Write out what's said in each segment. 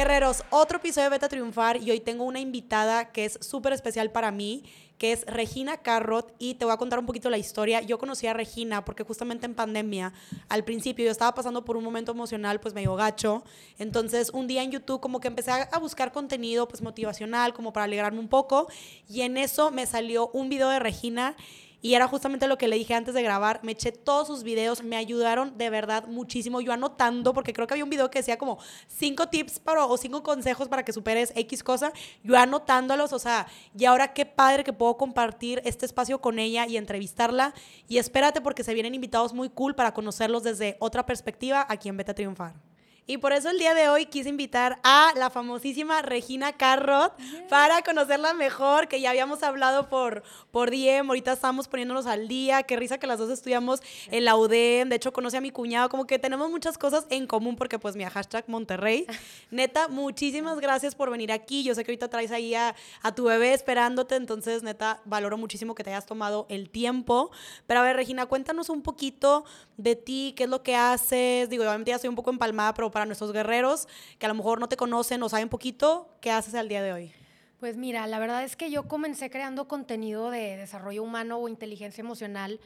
Guerreros, otro episodio de Beta Triunfar y hoy tengo una invitada que es súper especial para mí, que es Regina Carrot y te voy a contar un poquito la historia. Yo conocí a Regina porque justamente en pandemia, al principio yo estaba pasando por un momento emocional pues medio gacho, entonces un día en YouTube como que empecé a buscar contenido pues motivacional como para alegrarme un poco y en eso me salió un video de Regina y era justamente lo que le dije antes de grabar. Me eché todos sus videos, me ayudaron de verdad muchísimo. Yo anotando, porque creo que había un video que decía como cinco tips para, o cinco consejos para que superes X cosa. Yo anotándolos, o sea, y ahora qué padre que puedo compartir este espacio con ella y entrevistarla. Y espérate porque se vienen invitados muy cool para conocerlos desde otra perspectiva aquí en Vete a Triunfar. Y por eso el día de hoy quise invitar a la famosísima Regina Carrot para conocerla mejor, que ya habíamos hablado por, por DM, ahorita estamos poniéndonos al día, qué risa que las dos estudiamos en la UDEM, de hecho conoce a mi cuñado, como que tenemos muchas cosas en común porque pues mi hashtag Monterrey. Neta, muchísimas gracias por venir aquí, yo sé que ahorita traes ahí a, a tu bebé esperándote, entonces neta, valoro muchísimo que te hayas tomado el tiempo. Pero a ver, Regina, cuéntanos un poquito de ti, qué es lo que haces, digo, obviamente ya estoy un poco empalmada, pero para para nuestros guerreros que a lo mejor no te conocen o saben poquito, ¿qué haces al día de hoy? Pues mira, la verdad es que yo comencé creando contenido de desarrollo humano o inteligencia emocional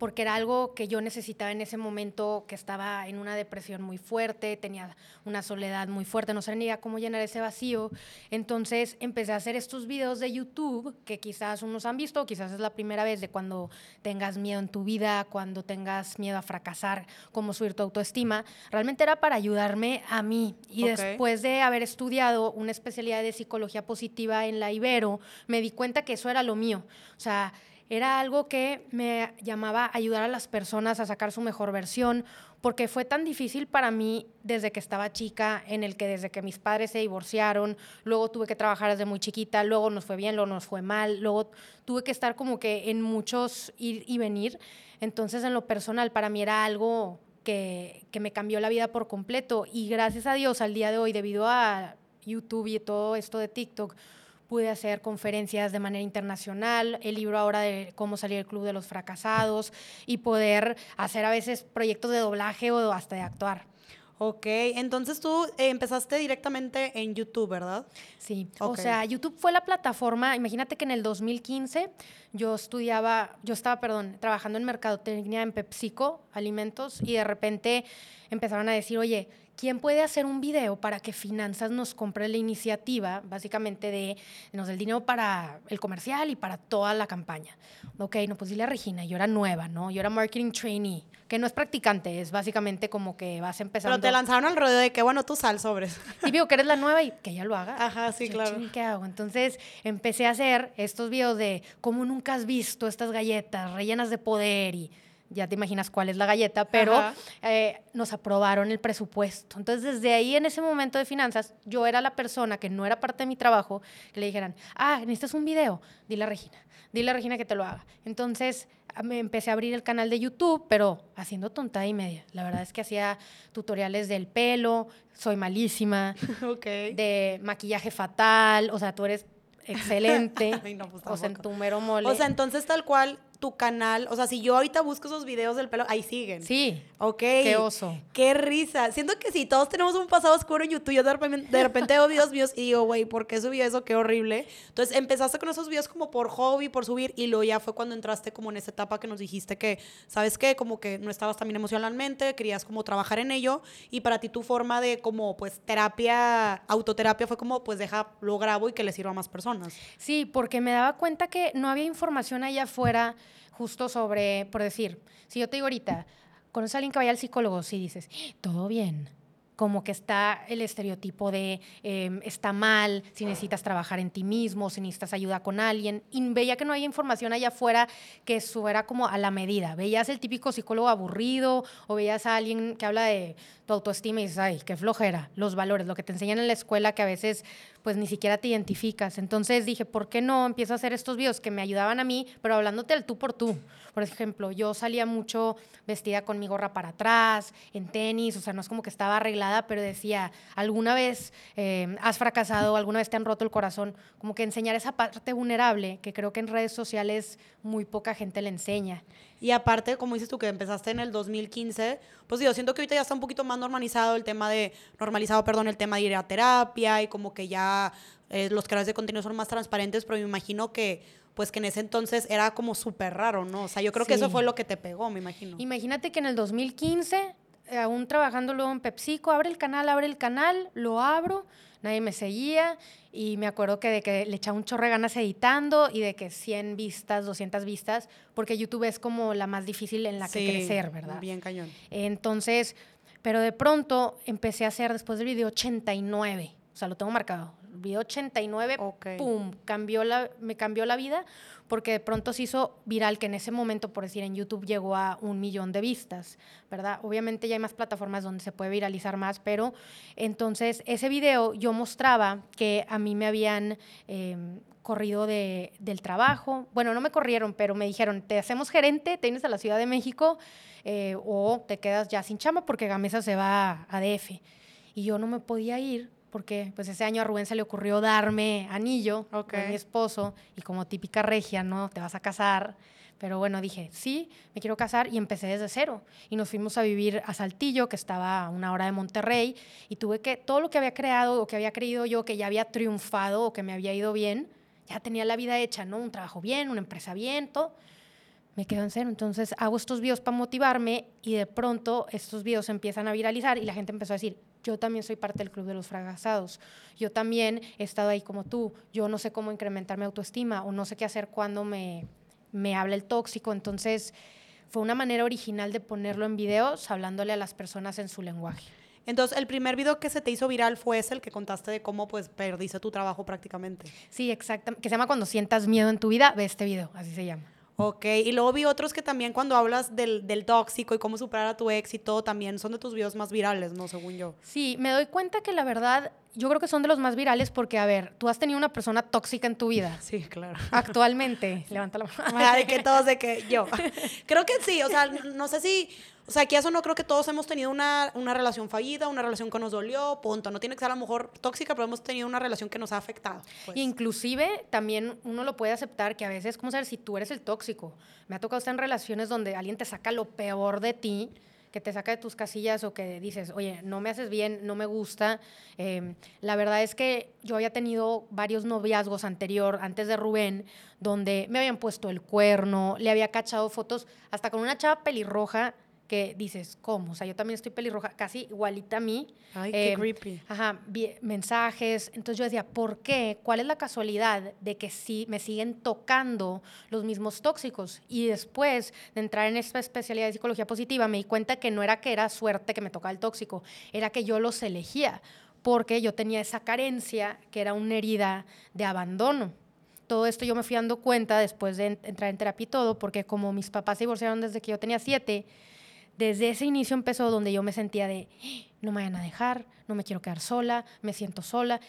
porque era algo que yo necesitaba en ese momento, que estaba en una depresión muy fuerte, tenía una soledad muy fuerte, no sabía cómo llenar ese vacío. Entonces empecé a hacer estos videos de YouTube que quizás unos han visto, quizás es la primera vez de cuando tengas miedo en tu vida, cuando tengas miedo a fracasar, cómo subir tu autoestima. Realmente era para ayudarme a mí. Y después de haber estudiado una especialidad de psicología positiva en la Ibero, me di cuenta que eso era lo mío. O sea, era algo que me llamaba a ayudar a las personas a sacar su mejor versión, porque fue tan difícil para mí desde que estaba chica, en el que desde que mis padres se divorciaron, luego tuve que trabajar desde muy chiquita, luego nos fue bien, luego nos fue mal, luego tuve que estar como que en muchos ir y venir. Entonces, en lo personal, para mí era algo que, que me cambió la vida por completo. Y gracias a Dios, al día de hoy, debido a YouTube y todo esto de TikTok, pude hacer conferencias de manera internacional, el libro ahora de cómo salir del club de los fracasados y poder hacer a veces proyectos de doblaje o hasta de actuar. Ok, entonces tú eh, empezaste directamente en YouTube, ¿verdad? Sí, o sea, YouTube fue la plataforma, imagínate que en el 2015 yo estudiaba, yo estaba, perdón, trabajando en mercadotecnia en PepsiCo, alimentos, y de repente empezaron a decir, oye, ¿quién puede hacer un video para que Finanzas nos compre la iniciativa, básicamente de nos el dinero para el comercial y para toda la campaña? Ok, no, pues dile a Regina, yo era nueva, ¿no? Yo era marketing trainee, que no es practicante, es básicamente como que vas empezando. Pero te lanzaron al rodeo de que, bueno, tú sal sobres. Y digo que eres la nueva y que ella lo haga. Ajá, sí, claro. ¿Qué hago? Entonces empecé a hacer estos videos de cómo nunca has visto estas galletas rellenas de poder y ya te imaginas cuál es la galleta, pero eh, nos aprobaron el presupuesto. Entonces, desde ahí, en ese momento de finanzas, yo era la persona que no era parte de mi trabajo, que le dijeran, ah, necesitas un video, dile a Regina, dile a Regina que te lo haga. Entonces, me empecé a abrir el canal de YouTube, pero haciendo tontada y media. La verdad es que hacía tutoriales del pelo, soy malísima, de maquillaje fatal, o sea, tú eres excelente, pues o sea, en tu mero mole. O sea, entonces tal cual tu canal, o sea, si yo ahorita busco esos videos del pelo, ahí siguen. Sí. Ok. Qué oso. Qué risa. Siento que si todos tenemos un pasado oscuro en YouTube, yo de repente, de repente veo videos míos y digo, güey, ¿por qué subí eso? Qué horrible. Entonces empezaste con esos videos como por hobby, por subir, y luego ya fue cuando entraste como en esa etapa que nos dijiste que, ¿sabes qué? Como que no estabas también emocionalmente, querías como trabajar en ello, y para ti tu forma de como, pues, terapia, autoterapia fue como, pues, deja, lo grabo y que le sirva a más personas. Sí, porque me daba cuenta que no había información allá afuera justo sobre, por decir, si yo te digo ahorita, conoces a alguien que vaya al psicólogo, si dices, todo bien, como que está el estereotipo de em, está mal, si necesitas trabajar en ti mismo, si necesitas ayuda con alguien. Y veía que no hay información allá afuera que suera como a la medida. Veías el típico psicólogo aburrido o veías a alguien que habla de autoestima y dices, ay, qué flojera, los valores, lo que te enseñan en la escuela que a veces pues ni siquiera te identificas. Entonces dije, ¿por qué no empiezo a hacer estos videos que me ayudaban a mí, pero hablándote al tú por tú? Por ejemplo, yo salía mucho vestida con mi gorra para atrás, en tenis, o sea, no es como que estaba arreglada, pero decía, ¿alguna vez eh, has fracasado, alguna vez te han roto el corazón? Como que enseñar esa parte vulnerable, que creo que en redes sociales muy poca gente le enseña. Y aparte, como dices tú, que empezaste en el 2015, pues digo, siento que ahorita ya está un poquito más normalizado el tema de, normalizado, perdón, el tema de ir a terapia y como que ya eh, los creadores de contenido son más transparentes, pero me imagino que pues que en ese entonces era como súper raro, ¿no? O sea, yo creo que eso fue lo que te pegó, me imagino. Imagínate que en el 2015, aún trabajando luego en PepsiCo, abre el canal, abre el canal, lo abro, nadie me seguía y me acuerdo que de que le echaba un chorro de ganas editando y de que 100 vistas, 200 vistas, porque YouTube es como la más difícil en la que crecer, ¿verdad? Bien cañón. Entonces, pero de pronto empecé a hacer después del video 89, o sea, lo tengo marcado, video 89, ¡pum! Cambió la, me cambió la vida porque de pronto se hizo viral, que en ese momento, por decir, en YouTube llegó a un millón de vistas, ¿verdad? Obviamente ya hay más plataformas donde se puede viralizar más, pero entonces ese video yo mostraba que a mí me habían... Em, corrido de, del trabajo. Bueno, no me corrieron, pero me dijeron, te hacemos gerente, te vienes a la Ciudad de México eh, o te quedas ya sin chama porque Gamesa se va a DF. Y yo no me podía ir porque pues ese año a Rubén se le ocurrió darme anillo con mi esposo y como típica regia, ¿no? Te vas a casar. Pero bueno, dije, sí, me quiero casar y empecé desde cero. Y nos fuimos a vivir a Saltillo, que estaba a una hora de Monterrey, y tuve que, todo lo que había creado o que había creído yo que ya había triunfado o que me había ido bien, ya tenía la vida hecha, ¿no? Un trabajo bien, una empresa bien, todo. Me quedo en cero. Entonces hago estos videos para motivarme y de pronto estos videos empiezan a viralizar y la gente empezó a decir, yo también soy parte del club de los fracasados. Yo también he estado ahí como tú. Yo no sé cómo incrementar mi autoestima o no sé qué hacer cuando me, me habla el tóxico. Entonces, fue una manera original de ponerlo en videos, hablándole a las personas en su lenguaje. Entonces, el primer video que se te hizo viral fue ese, el que contaste de cómo pues perdiste tu trabajo prácticamente. Sí, exactamente. Que se llama Cuando sientas miedo en tu vida, ve este video, así se llama. Ok, y luego vi otros que también cuando hablas del, del, tóxico y cómo superar a tu éxito, también son de tus videos más virales, ¿no? Según yo. Sí, me doy cuenta que la verdad, yo creo que son de los más virales porque, a ver, tú has tenido una persona tóxica en tu vida. Sí, claro. Actualmente, levanta la mano. Ay, que todos de que yo. Creo que sí, o sea, no sé si o sea, aquí eso no creo que todos hemos tenido una, una, relación fallida, una relación que nos dolió, punto. No tiene que ser a lo mejor tóxica, pero hemos tenido una relación que nos ha afectado. Pues. Inclusive también uno lo puede aceptar que a veces, ¿cómo saber si tú eres el tóxico? Me ha tocado estar en relaciones donde alguien te saca lo peor de ti que te saca de tus casillas o que dices, oye, no me haces bien, no me gusta. Em, la verdad es que yo había tenido varios noviazgos anterior, antes de Rubén, donde me habían puesto el cuerno, le había cachado fotos hasta con una chava pelirroja que dices, ¿cómo? O sea, yo también estoy pelirroja, casi igualita a mí. Ay, qué em, creepy. Ajá, mensajes. Entonces yo decía, ¿por qué? ¿Cuál es la casualidad de que sí me siguen tocando los mismos tóxicos? Y después de entrar en esta especialidad de psicología positiva, me di cuenta que no era que era suerte que me tocaba el tóxico, era que yo los elegía, porque yo tenía esa carencia que era una herida de abandono todo esto yo me fui dando cuenta después de entrar en terapia y todo, porque como mis papás se divorciaron desde que yo tenía siete, desde ese inicio empezó donde yo me sentía de, no me vayan a dejar, no me quiero quedar sola, me siento sola.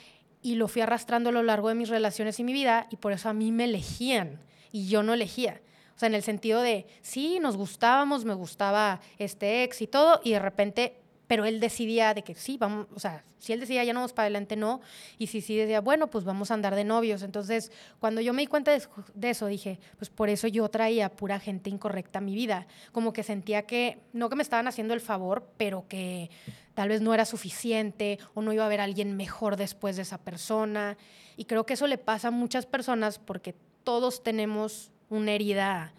Y lo fui arrastrando a lo largo de mis relaciones y mi vida y por eso a mí me elegían y yo no elegía. O sea, en el sentido de, sí, nos gustábamos, me gustaba este ex y todo, y de repente pero él decidía de que sí, vamos, o sea, si él decía ya no vamos para adelante, no, y si sí decía, bueno, pues vamos a andar de novios. Entonces, cuando yo me di cuenta de, eso, dije, pues por eso yo traía pura gente incorrecta a mi vida, como que sentía que, no que me estaban haciendo el favor, pero que tal vez no era suficiente o no iba a haber alguien mejor después de esa persona. Y creo que eso le pasa a muchas personas porque todos tenemos una herida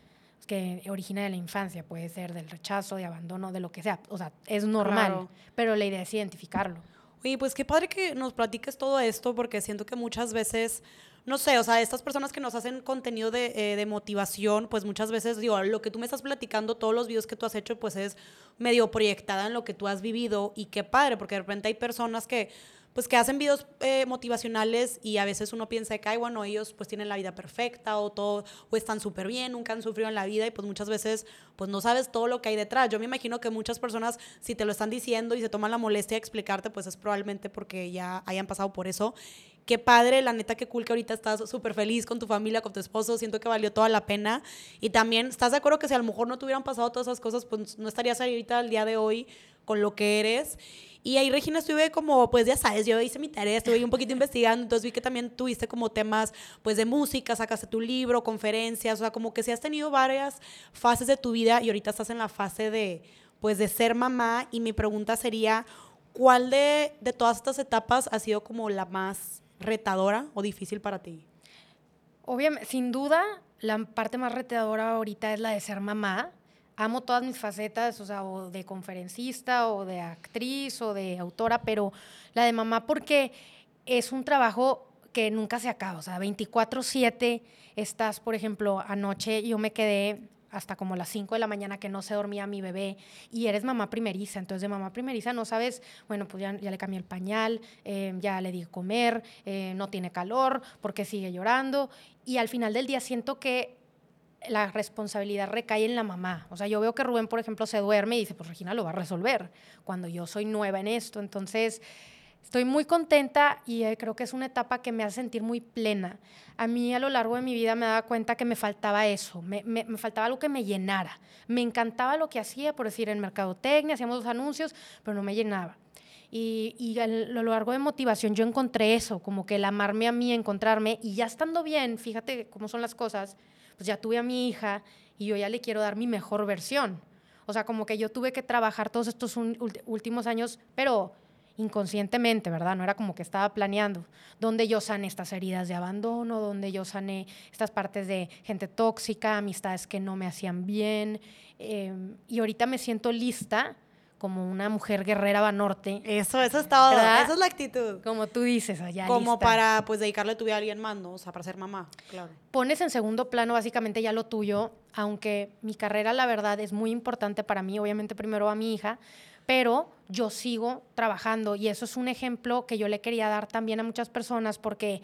que origina de la infancia, puede ser del rechazo, de abandono, de lo que sea. O sea, es normal, pero la idea es identificarlo. Oye, pues qué padre que nos platiques todo esto, porque siento que muchas veces, no sé, o sea, estas personas que nos hacen contenido de, eh, de motivación, pues muchas veces, digo, lo que tú me estás platicando, todos los videos que tú has hecho, pues es medio proyectada en lo que tú has vivido y qué padre, porque de repente hay personas que pues que hacen videos eh, motivacionales y a veces uno piensa que, ay, bueno, ellos pues tienen la vida perfecta o todo, o están súper bien, nunca han sufrido en la vida y pues muchas veces pues no sabes todo lo que hay detrás. Yo me imagino que muchas personas, si te lo están diciendo y se toman la molestia de explicarte, pues es probablemente porque ya hayan pasado por eso. Qué padre, la neta, qué cool que ahorita estás súper feliz con tu familia, con tu esposo, siento que valió toda la pena. Y también, ¿estás de acuerdo que si a lo mejor no te hubieran pasado todas esas cosas, pues no estarías ahorita al día de hoy con lo que eres. Y ahí, Regina, estuve como, pues ya sabes, yo hice mi tarea, estuve un poquito investigando, entonces vi que también tuviste como temas, pues de música, sacaste tu libro, conferencias, o sea, como que si has tenido varias fases de tu vida y ahorita estás en la fase de, pues de ser mamá. Y mi pregunta sería, ¿cuál de, de todas estas etapas ha sido como la más retadora o difícil para ti? Obviamente, sin duda, la parte más retadora ahorita es la de ser mamá. Amo todas mis facetas, o sea, o de conferencista, o de actriz, o de autora, pero la de mamá porque es un trabajo que nunca se acaba, o sea, 24/7 estás, por ejemplo, anoche yo me quedé hasta como las 5 de la mañana que no se dormía mi bebé y eres mamá primeriza, entonces de mamá primeriza no sabes, bueno, pues ya, le cambié el pañal, eh, ya le di comer, eh, no tiene calor, porque sigue llorando y al final del día siento que la responsabilidad recae en la mamá. O sea, yo veo que Rubén, por ejemplo, se duerme y dice, pues Regina lo va a resolver, cuando yo soy nueva en esto. Entonces, estoy muy contenta y eh, creo que es una etapa que me hace sentir muy plena. A mí a lo largo de mi vida me daba cuenta que me faltaba eso, me, me, faltaba algo que me llenara. Me encantaba lo que hacía, por decir, en mercadotecnia, hacíamos los anuncios, pero no me llenaba. Y, y, a lo largo de motivación yo encontré eso, como que el amarme a mí, encontrarme, y ya estando bien, fíjate cómo son las cosas, pues ya tuve a mi hija y yo ya le quiero dar mi mejor versión. O sea, como que yo tuve que trabajar todos estos últimos años, pero inconscientemente, ¿verdad? No era como que estaba planeando, donde yo sané estas heridas de abandono, donde yo sané estas partes de gente tóxica, amistades que no me hacían bien. Eh, y ahorita me siento lista como una mujer guerrera va norte. Eso, eso es todo. ¿verdad? Esa es la actitud. Como tú dices, allá. Como lista. para pues dedicarle tu vida a alguien más, ¿no? O sea, para ser mamá, claro. Pones en segundo plano básicamente ya lo tuyo, aunque mi carrera, la verdad, es muy importante para mí, obviamente primero a mi hija, pero yo sigo trabajando y eso es un ejemplo que yo le quería dar también a muchas personas porque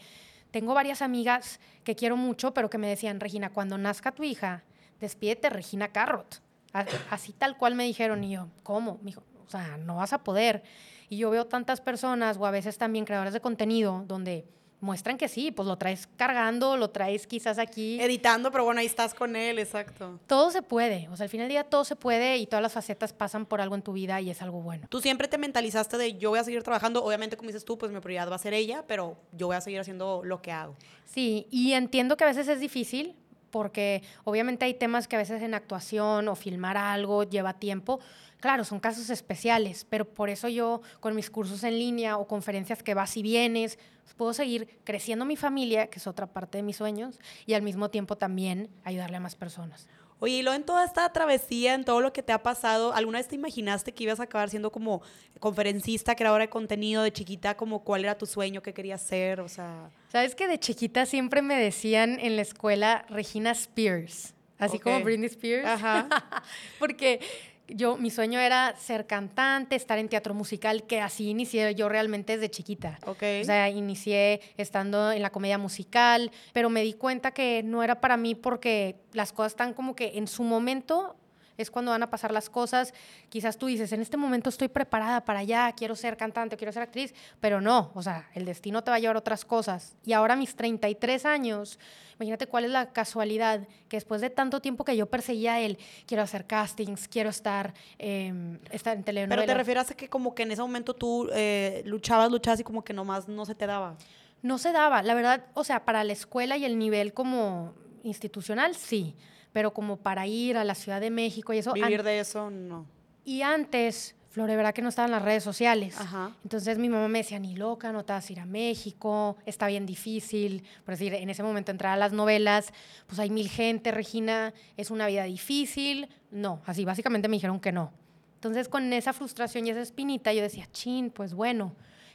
tengo varias amigas que quiero mucho, pero que me decían, Regina, cuando nazca tu hija, despídete Regina Carrot. Así tal cual me dijeron y yo, ¿cómo? Me dijo, o sea, no vas a poder. Y yo veo tantas personas o a veces también creadores de contenido donde muestran que sí, pues lo traes cargando, lo traes quizás aquí. Editando, pero bueno, ahí estás con él, exacto. Todo se puede, o sea, al final del día todo se puede y todas las facetas pasan por algo en tu vida y es algo bueno. Tú siempre te mentalizaste de yo voy a seguir trabajando, obviamente como dices tú, pues mi prioridad va a ser ella, pero yo voy a seguir haciendo lo que hago. Sí, y entiendo que a veces es difícil, porque obviamente hay temas que a veces en actuación o filmar algo lleva tiempo. Claro, son casos especiales, pero por eso yo con mis cursos en línea o conferencias que vas y vienes, puedo seguir creciendo mi familia, que es otra parte de mis sueños, y al mismo tiempo también ayudarle a más personas. Oye, y luego en toda esta travesía, en todo lo que te ha pasado, ¿alguna vez te imaginaste que ibas a acabar siendo como conferencista, creadora de contenido de chiquita? Como cuál era tu sueño, qué querías ser, o sea... Sabes que de chiquita siempre me decían en la escuela Regina Spears, así okay. como Britney Spears. Ajá. Porque yo, mi sueño era ser cantante, estar en teatro musical, que así inicié yo realmente desde chiquita. Okay. O sea, inicié estando en la comedia musical, pero me di cuenta que no era para mí porque las cosas están como que en su momento es cuando van a pasar las cosas. Quizás tú dices, en este momento estoy preparada para allá, quiero ser cantante, quiero ser actriz, pero no, o sea, el destino te va a llevar a otras cosas. Y ahora a mis 33 años, imagínate cuál es la casualidad que después de tanto tiempo que yo perseguía a él, quiero hacer castings, quiero estar, eh, estar en telenovelas. Pero te refieres a que como que en ese momento tú eh, luchabas, luchabas y como que nomás no se te daba. No se daba, la verdad, o sea, para la escuela y el nivel como institucional, sí pero como para ir a la Ciudad de México y eso. Vivir de eso, no. Y antes, Flore, ¿verdad que no estaban las redes sociales? Ajá. Entonces mi mamá me decía, ni loca, no te vas a ir a México, está bien difícil. Por decir, en ese momento entrar a las novelas, pues hay mil gente, Regina, es una vida difícil. No, así básicamente me dijeron que no. Entonces con esa frustración y esa espinita yo decía, chin, pues bueno.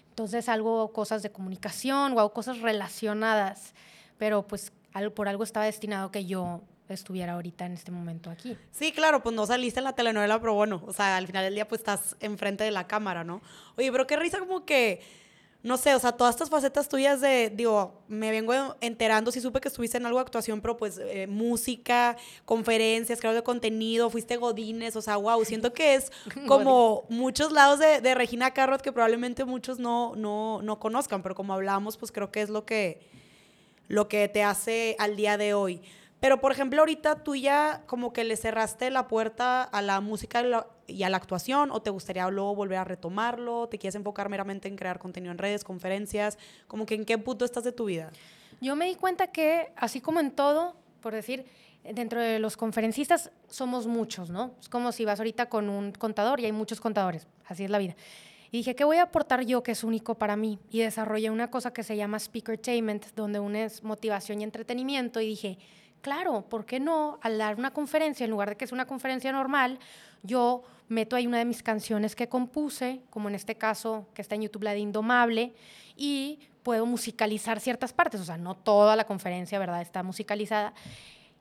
Entonces algo, cosas de comunicación o cosas relacionadas, pero pues por algo estaba destinado que yo estuviera ahorita en este momento aquí. Sí, claro, pues no saliste en la telenovela, pero bueno, o sea, al final del día pues estás enfrente de la cámara, ¿no? Oye, pero qué risa como que, no sé, o sea, todas estas facetas tuyas de, digo, me vengo enterando, sí supe que estuviste en algo de actuación, pero pues eh, música, conferencias, creo de contenido, fuiste Godines, o sea, wow, siento que es como muchos lados de, de, Regina Carrot que probablemente muchos no, no, no conozcan, pero como hablamos, pues creo que es lo que, lo que te hace al día de hoy. Pero, por ejemplo, ahorita tú ya como que le cerraste la puerta a la música y a la actuación, o te gustaría luego volver a retomarlo, te quieres enfocar meramente en crear contenido en redes, conferencias, como que en qué punto estás de tu vida. Yo me di cuenta que, así como en todo, por decir, dentro de los conferencistas somos muchos, ¿no? Es como si vas ahorita con un contador y hay muchos contadores, así es la vida. Y dije, ¿qué voy a aportar yo que es único para mí? Y desarrollé una cosa que se llama Speakertainment, donde unes motivación y entretenimiento. Y dije, claro, ¿por qué no? Al dar una conferencia, en lugar de que sea una conferencia normal, yo meto ahí una de mis canciones que compuse, como en este caso, que está en YouTube, la de Indomable, y puedo musicalizar ciertas partes, o sea, no toda la conferencia, ¿verdad? Está musicalizada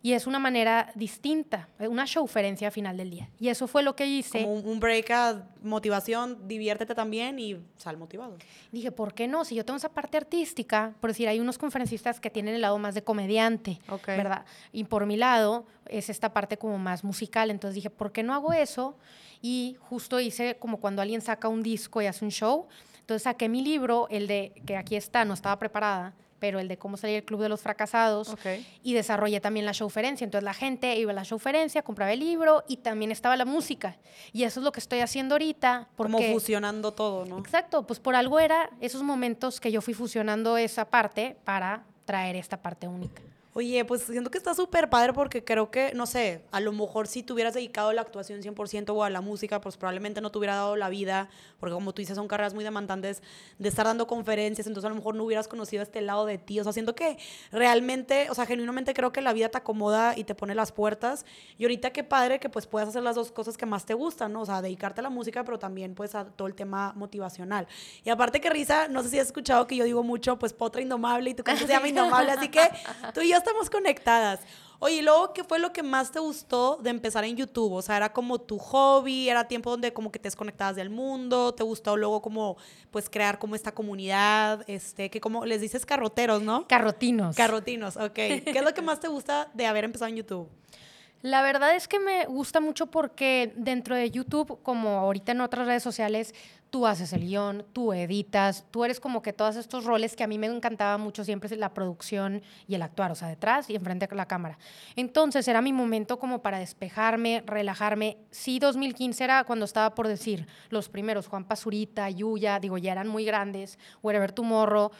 y es una manera distinta, una showferencia al final del día. Y eso fue lo que hice. Como un break a motivación, diviértete también y sal motivado. Dije, ¿por qué no? Si yo tengo esa parte artística, por decir, hay unos conferencistas que tienen el lado más de comediante, ¿verdad? Y por mi lado es esta parte como más musical. Entonces dije, ¿por qué no hago eso? Y justo hice como cuando alguien saca un disco y hace un show. Entonces saqué mi libro, el de que aquí está, no estaba preparada, pero el de cómo salir el club de los fracasados. Y desarrollé también la showferencia. Entonces la gente iba a la showferencia, compraba el libro y también estaba la música. Y eso es lo que estoy haciendo ahorita. Como fusionando todo, ¿no? Exacto, pues por algo era esos momentos que yo fui fusionando esa parte para traer esta parte única. Oye, pues siento que está súper padre porque creo que, no sé, a lo mejor si te hubieras dedicado a la actuación 100% o a la música, pues probablemente no te hubiera dado la vida, porque como tú dices, son carreras muy demandantes de estar dando conferencias, entonces a lo mejor no hubieras conocido este lado de ti. O sea, siento que realmente, o sea, genuinamente creo que la vida te acomoda y te pone las puertas. Y ahorita qué padre que pues puedas hacer las dos cosas que más te gustan, ¿no? O sea, dedicarte a la música, pero también pues a todo el tema motivacional. Y aparte que risa, no sé si has escuchado que yo digo mucho, pues potra indomable y tu canción se llama indomable, así que tú y yo estamos conectadas. Oye, ¿y luego qué fue lo que más te gustó de empezar en YouTube? O sea, era como tu hobby, era tiempo donde como que te desconectabas del mundo, te gustó luego como pues crear como esta comunidad, este, que como les dices carroteros, ¿no? Carrotinos. Carrotinos, ok. ¿Qué es lo que más te gusta de haber empezado en YouTube? La verdad es que me gusta mucho porque dentro de YouTube, como ahorita en otras redes sociales, tú haces el guion, tú editas, tú eres como que todos estos roles que a mí me encantaba mucho siempre la producción y el actuar, o sea, detrás y enfrente de la cámara. Entonces era mi momento como para despejarme, relajarme. Sí, 2015 era cuando estaba por decir los primeros, Juan Pazurita, Yuya, digo, ya eran muy grandes, Wherever Tomorrow.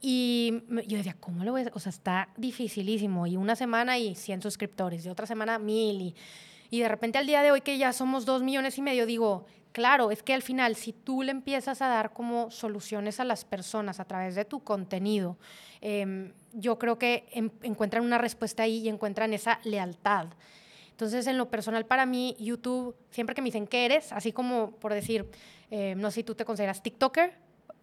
Y yo decía, ¿cómo lo voy a O sea, está dificilísimo. Y una semana y 100 suscriptores, y otra semana mil. Y, y de repente al día de hoy que ya somos dos millones y medio, digo, Claro, es que al final, si tú le empiezas a dar como soluciones a las personas a través de tu contenido, em, yo creo que encuentran una respuesta ahí y encuentran esa lealtad. Entonces, en lo personal, para mí, YouTube, siempre que me dicen qué eres, así como por decir, eh, no sé si tú te consideras TikToker,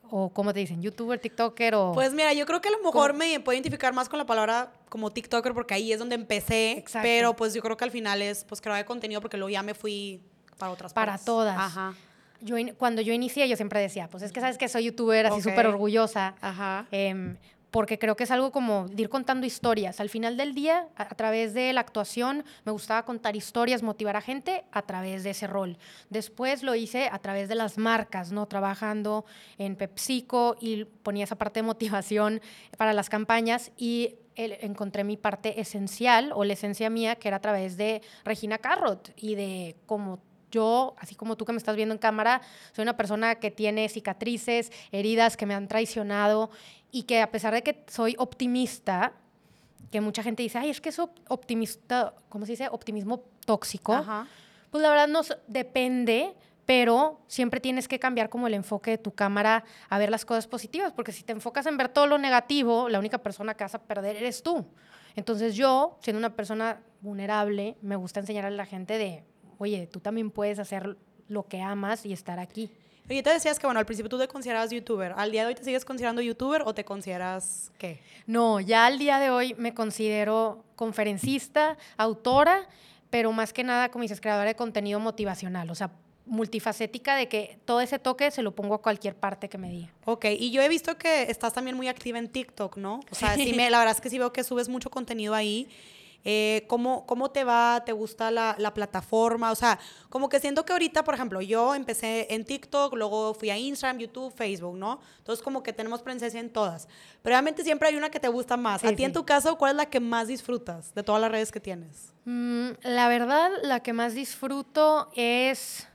o cómo te dicen, youtuber, tiktoker o... Pues mira, yo creo que a lo mejor me puedo identificar más con la palabra como tiktoker porque ahí es donde empecé, Exacto. pero pues yo creo que al final es pues crear contenido porque luego ya me fui para otras Para todas. Ajá. Yo, cuando yo inicié, yo siempre decía, pues es que sabes que soy youtuber, así súper orgullosa. Ajá. Em, porque creo que es algo como ir contando historias. Al final del día, a, través de la actuación, me gustaba contar historias, motivar a gente a través de ese rol. Después lo hice a través de las marcas, ¿no? Trabajando en PepsiCo y ponía esa parte de motivación para las campañas y encontré mi parte esencial o la esencia mía, que era a través de Regina Carrot y de cómo yo, así como tú que me estás viendo en cámara, soy una persona que tiene cicatrices, heridas que me han traicionado y que a pesar de que soy optimista, que mucha gente dice, ay, es que es optimista, ¿cómo se dice? Optimismo tóxico. Pues la verdad no depende, pero siempre tienes que cambiar como el enfoque de tu cámara a ver las cosas positivas, porque si te enfocas en ver todo lo negativo, la única persona que vas a perder eres tú. Entonces yo, siendo una persona vulnerable, me gusta enseñar a la gente de, oye, tú también puedes hacer lo que amas y estar aquí. Oye, te decías que, bueno, al principio tú te considerabas youtuber. ¿Al día de hoy te sigues considerando youtuber o te consideras qué? No, ya al día de hoy me considero conferencista, autora, pero más que nada, como dices, creadora de contenido motivacional. O sea, multifacética de que todo ese toque se lo pongo a cualquier parte que me diga. Ok, y yo he visto que estás también muy activa en TikTok, ¿no? O sea, sí me, la verdad es que sí veo que subes mucho contenido ahí. Eh, ¿cómo, ¿Cómo te va? ¿Te gusta la, la, plataforma? O sea, como que siento que ahorita, por ejemplo, yo empecé en TikTok, luego fui a Instagram, YouTube, Facebook, ¿no? Entonces como que tenemos presencia en todas. Pero obviamente siempre hay una que te gusta más. a ti en tu caso, ¿cuál es la que más disfrutas de todas las redes que tienes? Mm, la verdad, la que más disfruto es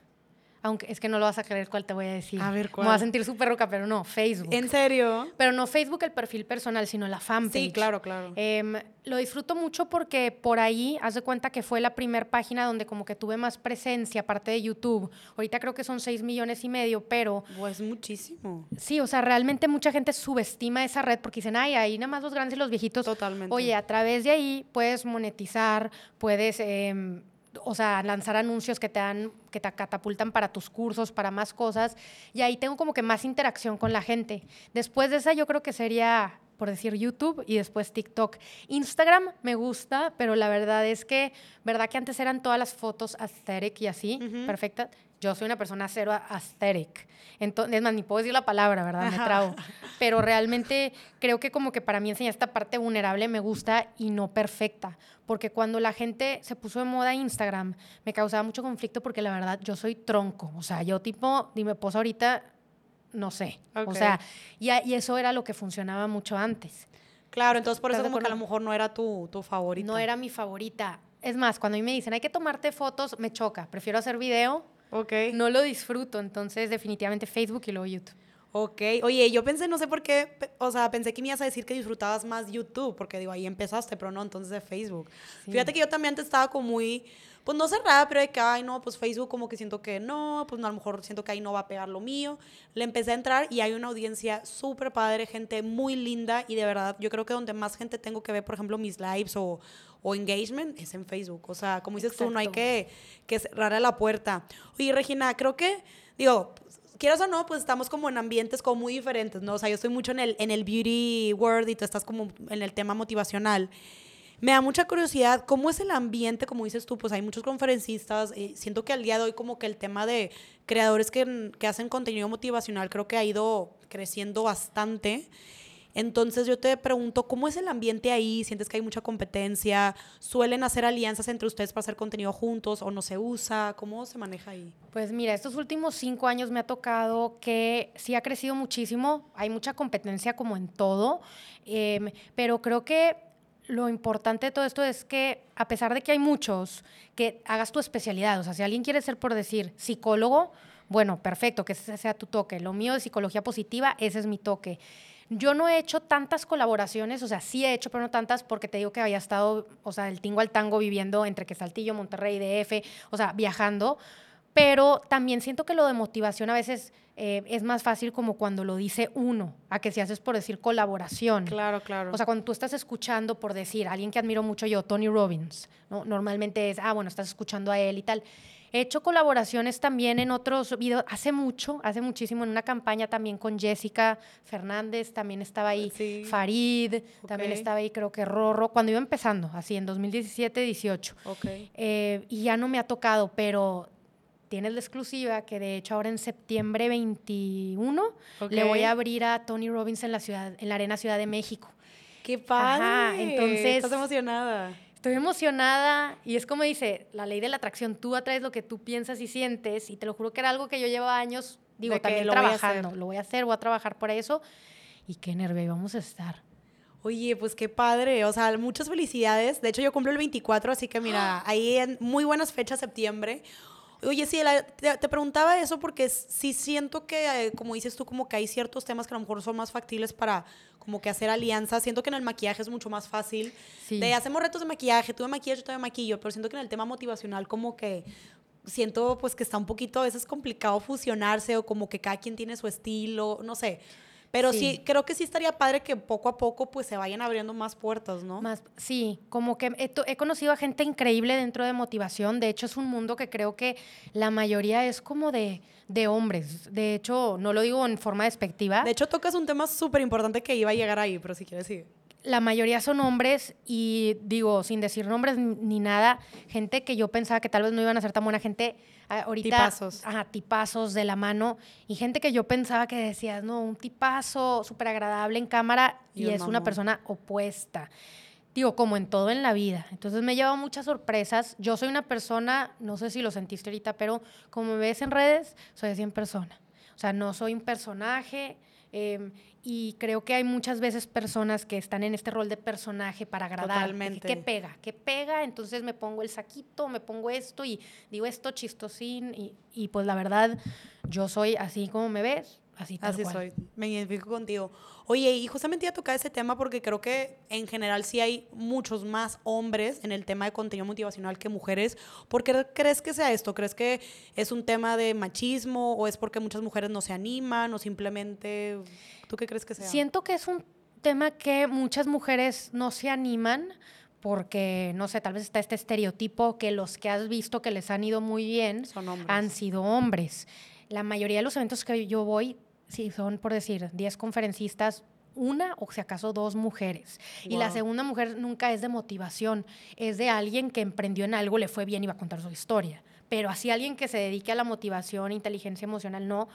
aunque es que no lo vas a creer cuál te voy a decir. A ver, ¿cuál? Me voy a sentir súper roca, pero no, Facebook. ¿En serio? Pero no Facebook el perfil personal, sino la fanpage. Sí, claro, claro. Em, lo disfruto mucho porque por ahí, haz de cuenta que fue la primera página donde como que tuve más presencia, aparte de YouTube. Ahorita creo que son 6 millones y medio, pero... Pues muchísimo. Sí, o sea, realmente mucha gente subestima esa red porque dicen, ay, ahí nada más los grandes y los viejitos. Totalmente. Oye, a través de ahí puedes monetizar, puedes... Eh, o sea, lanzar anuncios que te dan, que te catapultan para tus cursos, para más cosas, y ahí tengo como que más interacción con la gente. Después de esa yo creo que sería, por decir, YouTube y después TikTok. Instagram me gusta, pero la verdad es que, verdad que antes eran todas las fotos aesthetic y así, perfectas. Yo soy una persona cero aesthetic. Entonces, es más, ni puedo decir la palabra, ¿verdad? Me trago. Pero realmente creo que como que para mí enseñar esta parte vulnerable me gusta y no perfecta. Porque cuando la gente se puso de moda Instagram, me causaba mucho conflicto porque la verdad yo soy tronco. O sea, yo tipo, dime, pues ahorita, no sé. O sea, y, y, eso era lo que funcionaba mucho antes. Claro, entonces por eso como que a lo mejor no era tu, tu favorita. No era mi favorita. Es más, cuando a mí me dicen hay que tomarte fotos, me choca. Prefiero hacer video Ok. No lo disfruto, entonces definitivamente Facebook y luego YouTube. Ok, oye, yo pensé, no sé por qué, o sea, pensé que me ibas a decir que disfrutabas más YouTube, porque digo, ahí empezaste, pero no, entonces de Facebook. Fíjate que yo también te estaba como muy, pues no cerrada, pero de que, ay, no, pues Facebook como que siento que no, pues no, a lo mejor siento que ahí no va a pegar lo mío. Le empecé a entrar y hay una audiencia súper padre, gente muy linda y de verdad, yo creo que donde más gente tengo que ver, por ejemplo, mis lives o, o engagement es en Facebook. O sea, como dices tú, no hay que, que cerrar la puerta. Oye, Regina, creo que, digo, quieras o no, pues estamos como en ambientes como muy diferentes, ¿no? O sea, yo estoy mucho en el, en el beauty world y tú estás como en el tema motivacional. Me da mucha curiosidad, ¿cómo es el ambiente? Como dices tú, pues hay muchos conferencistas. y siento que al día de hoy como que el tema de creadores que, que hacen contenido motivacional creo que ha ido creciendo bastante. Entonces yo te pregunto, ¿cómo es el ambiente ahí? ¿Sientes que hay mucha competencia? ¿Suelen hacer alianzas entre ustedes para hacer contenido juntos o no se usa? ¿Cómo se maneja ahí? Pues mira, estos últimos cinco años me ha tocado que sí ha crecido muchísimo, hay mucha competencia como en todo, em, pero creo que lo importante de todo esto es que, a pesar de que hay muchos, que hagas tu especialidad. O sea, si alguien quiere ser, por decir, psicólogo, bueno, perfecto, que ese sea tu toque. Lo mío de psicología positiva, ese es mi toque. Yo no he hecho tantas colaboraciones, o sea, sí he hecho, pero no tantas porque te digo que había estado, o sea, del tingo al tango viviendo entre que Saltillo, Monterrey, DF, o sea, viajando. Pero también siento que lo de motivación a veces eh, es más fácil como cuando lo dice uno, a que si haces por decir colaboración. Claro, claro. O sea, cuando tú estás escuchando por decir, alguien que admiro mucho yo, Tony Robbins, ¿no? normalmente es, ah, bueno, estás escuchando a él y tal. He hecho colaboraciones también en otros videos, hace mucho, hace muchísimo, en una campaña también con Jessica Fernández, también estaba ahí Farid, también estaba ahí creo que Rorro, cuando iba empezando, así en 2017, 18. Okay. Eh, y ya no me ha tocado, pero tienes la exclusiva que de hecho ahora en septiembre 21 le voy a abrir a Tony Robbins en la ciudad, en la Arena Ciudad de México. ¡Qué padre! Ajá, entonces... ¿Estás emocionada? Estoy emocionada y es como dice, la ley de la atracción, tú atraes lo que tú piensas y sientes y te lo juro que era algo que yo llevo años, digo, también trabajando, lo voy a hacer, voy a trabajar por eso y qué nervio vamos a estar. Oye, pues qué padre, o sea, muchas felicidades. De hecho, yo cumplo el 24, así que mira, ahí en muy buenas fechas septiembre. Oye, sí, te, preguntaba eso porque sí siento que, eh, como dices tú, como que hay ciertos temas que a lo mejor son más factibles para como que hacer alianzas. Siento que en el maquillaje es mucho más fácil. De hacemos retos de maquillaje, tú de maquillaje, yo te maquillo, pero siento que en el tema motivacional como que siento pues que está un poquito a veces complicado fusionarse o como que cada quien tiene su estilo, no sé. Pero sí. creo que sí estaría padre que poco a poco pues se vayan abriendo más puertas, ¿no? Más, sí, como que he, he, conocido a gente increíble dentro de motivación. De hecho, es un mundo que creo que la mayoría es como de, de hombres. De hecho, no lo digo en forma despectiva. De hecho, tocas un tema súper importante que iba a llegar ahí, pero si quieres decir la mayoría son hombres y digo, sin decir nombres ni nada, gente que yo pensaba que tal vez no iban a ser tan buena gente, ah, ahorita... Tipazos. Ajá, tipazos de la mano y gente que yo pensaba que decías, no, un tipazo súper agradable en cámara y, es una persona opuesta. digo, como en todo en la vida. Entonces me lleva muchas sorpresas. Yo soy una persona, no sé si lo sentiste ahorita, pero como me ves en redes, soy así en persona. O sea, no soy un personaje. Em, y creo que hay muchas veces personas que están en este rol de personaje para agradar. Totalmente. ¿Qué pega? ¿Qué pega? Entonces me pongo el saquito, me pongo esto y digo esto chistosín. Y, y pues la verdad, yo soy así como me ves, así tal Así cual. soy, me identifico contigo. Oye, y justamente ya tocar ese tema porque creo que en general sí hay muchos más hombres en el tema de contenido motivacional que mujeres. ¿Por qué crees que sea esto? ¿Crees que es un tema de machismo o es porque muchas mujeres no se animan o simplemente... ¿Tú qué crees que sea? Siento que es un tema que muchas mujeres no se animan porque, no sé, tal vez está este estereotipo que los que has visto que les han ido muy bien Son han sido hombres. La mayoría de los eventos que yo voy, sí, son, por decir, 10 conferencistas, una o si acaso dos mujeres. Y la segunda mujer nunca es de motivación, es de alguien que emprendió en algo, le fue bien y va a contar su historia. Pero así alguien que se dedique a la motivación, inteligencia emocional, no.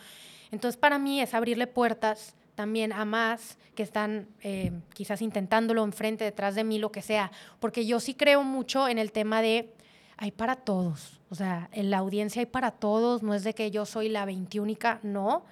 Entonces para mí es abrirle puertas también a más que están eh, quizás intentándolo enfrente, detrás de mí, lo que sea. Porque yo sí creo mucho en el tema de hay para todos. O sea, en la audiencia hay para todos, no es de que yo soy la veintiúnica, no.